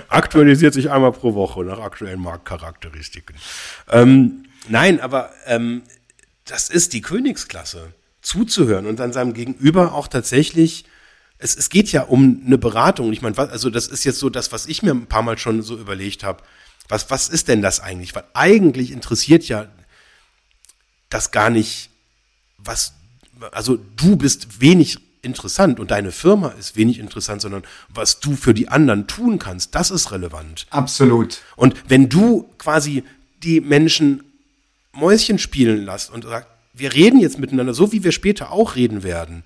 [SPEAKER 1] Aktualisiert sich einmal pro Woche nach aktuellen Marktcharakteristiken. Ähm, nein, aber ähm, das ist die Königsklasse, zuzuhören und dann seinem Gegenüber auch tatsächlich es, es geht ja um eine Beratung. Ich meine, also das ist jetzt so das, was ich mir ein paar Mal schon so überlegt habe. Was, was ist denn das eigentlich? Weil eigentlich interessiert ja das gar nicht, was, also du bist wenig interessant und deine Firma ist wenig interessant, sondern was du für die anderen tun kannst, das ist relevant.
[SPEAKER 2] Absolut.
[SPEAKER 1] Und wenn du quasi die Menschen Mäuschen spielen lässt und sagst, wir reden jetzt miteinander, so wie wir später auch reden werden,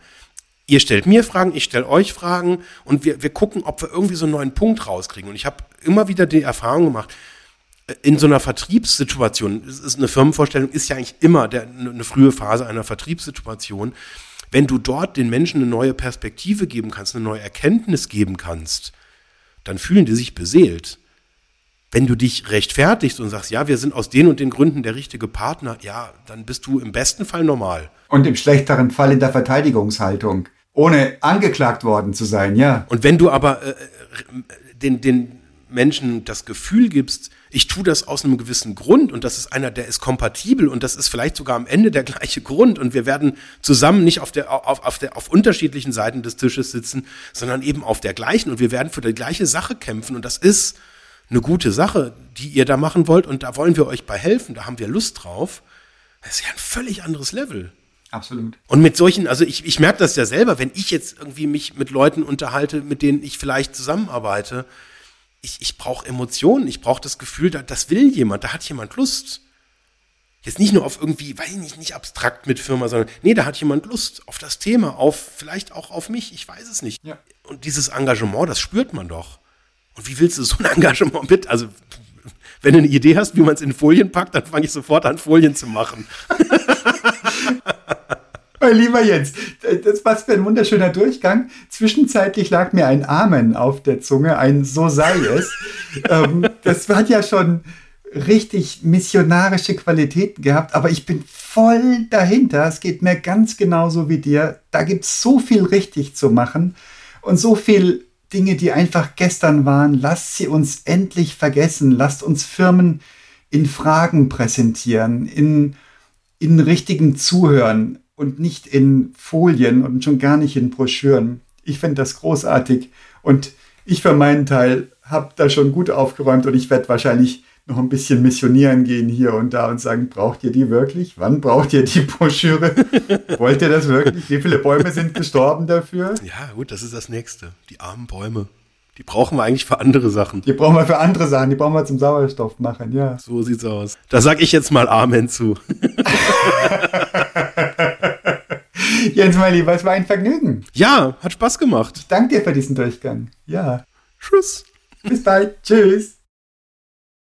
[SPEAKER 1] Ihr stellt mir Fragen, ich stelle euch Fragen und wir, wir gucken, ob wir irgendwie so einen neuen Punkt rauskriegen. Und ich habe immer wieder die Erfahrung gemacht, in so einer Vertriebssituation, ist eine Firmenvorstellung ist ja eigentlich immer der, eine frühe Phase einer Vertriebssituation. Wenn du dort den Menschen eine neue Perspektive geben kannst, eine neue Erkenntnis geben kannst, dann fühlen die sich beseelt. Wenn du dich rechtfertigst und sagst, ja, wir sind aus den und den Gründen der richtige Partner, ja, dann bist du im besten Fall normal.
[SPEAKER 2] Und im schlechteren Fall in der Verteidigungshaltung ohne angeklagt worden zu sein, ja.
[SPEAKER 1] Und wenn du aber äh, den, den Menschen das Gefühl gibst, ich tue das aus einem gewissen Grund und das ist einer, der ist kompatibel und das ist vielleicht sogar am Ende der gleiche Grund und wir werden zusammen nicht auf der, auf, auf der, auf unterschiedlichen Seiten des Tisches sitzen, sondern eben auf der gleichen und wir werden für die gleiche Sache kämpfen und das ist eine gute Sache, die ihr da machen wollt und da wollen wir euch bei helfen, da haben wir Lust drauf. Das ist ja ein völlig anderes Level.
[SPEAKER 2] Absolut.
[SPEAKER 1] Und mit solchen, also ich, ich merke das ja selber, wenn ich jetzt irgendwie mich mit Leuten unterhalte, mit denen ich vielleicht zusammenarbeite, ich, ich brauche Emotionen, ich brauche das Gefühl, da, das will jemand, da hat jemand Lust. Jetzt nicht nur auf irgendwie, weiß ich nicht, nicht abstrakt mit Firma, sondern nee, da hat jemand Lust auf das Thema, auf vielleicht auch auf mich, ich weiß es nicht.
[SPEAKER 2] Ja.
[SPEAKER 1] Und dieses Engagement, das spürt man doch. Und wie willst du so ein Engagement mit? Also, wenn du eine Idee hast, wie man es in Folien packt, dann fange ich sofort an, Folien zu machen.
[SPEAKER 2] Mein lieber Jens, das war für ein wunderschöner Durchgang. Zwischenzeitlich lag mir ein Amen auf der Zunge, ein So sei es. ähm, das hat ja schon richtig missionarische Qualitäten gehabt, aber ich bin voll dahinter. Es geht mir ganz genauso wie dir. Da gibt es so viel richtig zu machen und so viel Dinge, die einfach gestern waren. Lasst sie uns endlich vergessen. Lasst uns Firmen in Fragen präsentieren, in, in richtigen Zuhören und nicht in Folien und schon gar nicht in Broschüren. Ich finde das großartig und ich für meinen Teil habe da schon gut aufgeräumt und ich werde wahrscheinlich noch ein bisschen missionieren gehen hier und da und sagen, braucht ihr die wirklich? Wann braucht ihr die Broschüre? Wollt ihr das wirklich? Wie viele Bäume sind gestorben dafür?
[SPEAKER 1] Ja, gut, das ist das Nächste. Die armen Bäume. Die brauchen wir eigentlich für andere Sachen.
[SPEAKER 2] Die brauchen wir für andere Sachen, die brauchen wir zum Sauerstoff machen, ja.
[SPEAKER 1] So sieht's aus. Da sag ich jetzt mal Amen zu.
[SPEAKER 2] Jens, mein Lieber, es war ein Vergnügen.
[SPEAKER 1] Ja, hat Spaß gemacht.
[SPEAKER 2] Ich danke dir für diesen Durchgang. Ja.
[SPEAKER 1] Tschüss.
[SPEAKER 2] Bis bald. Tschüss.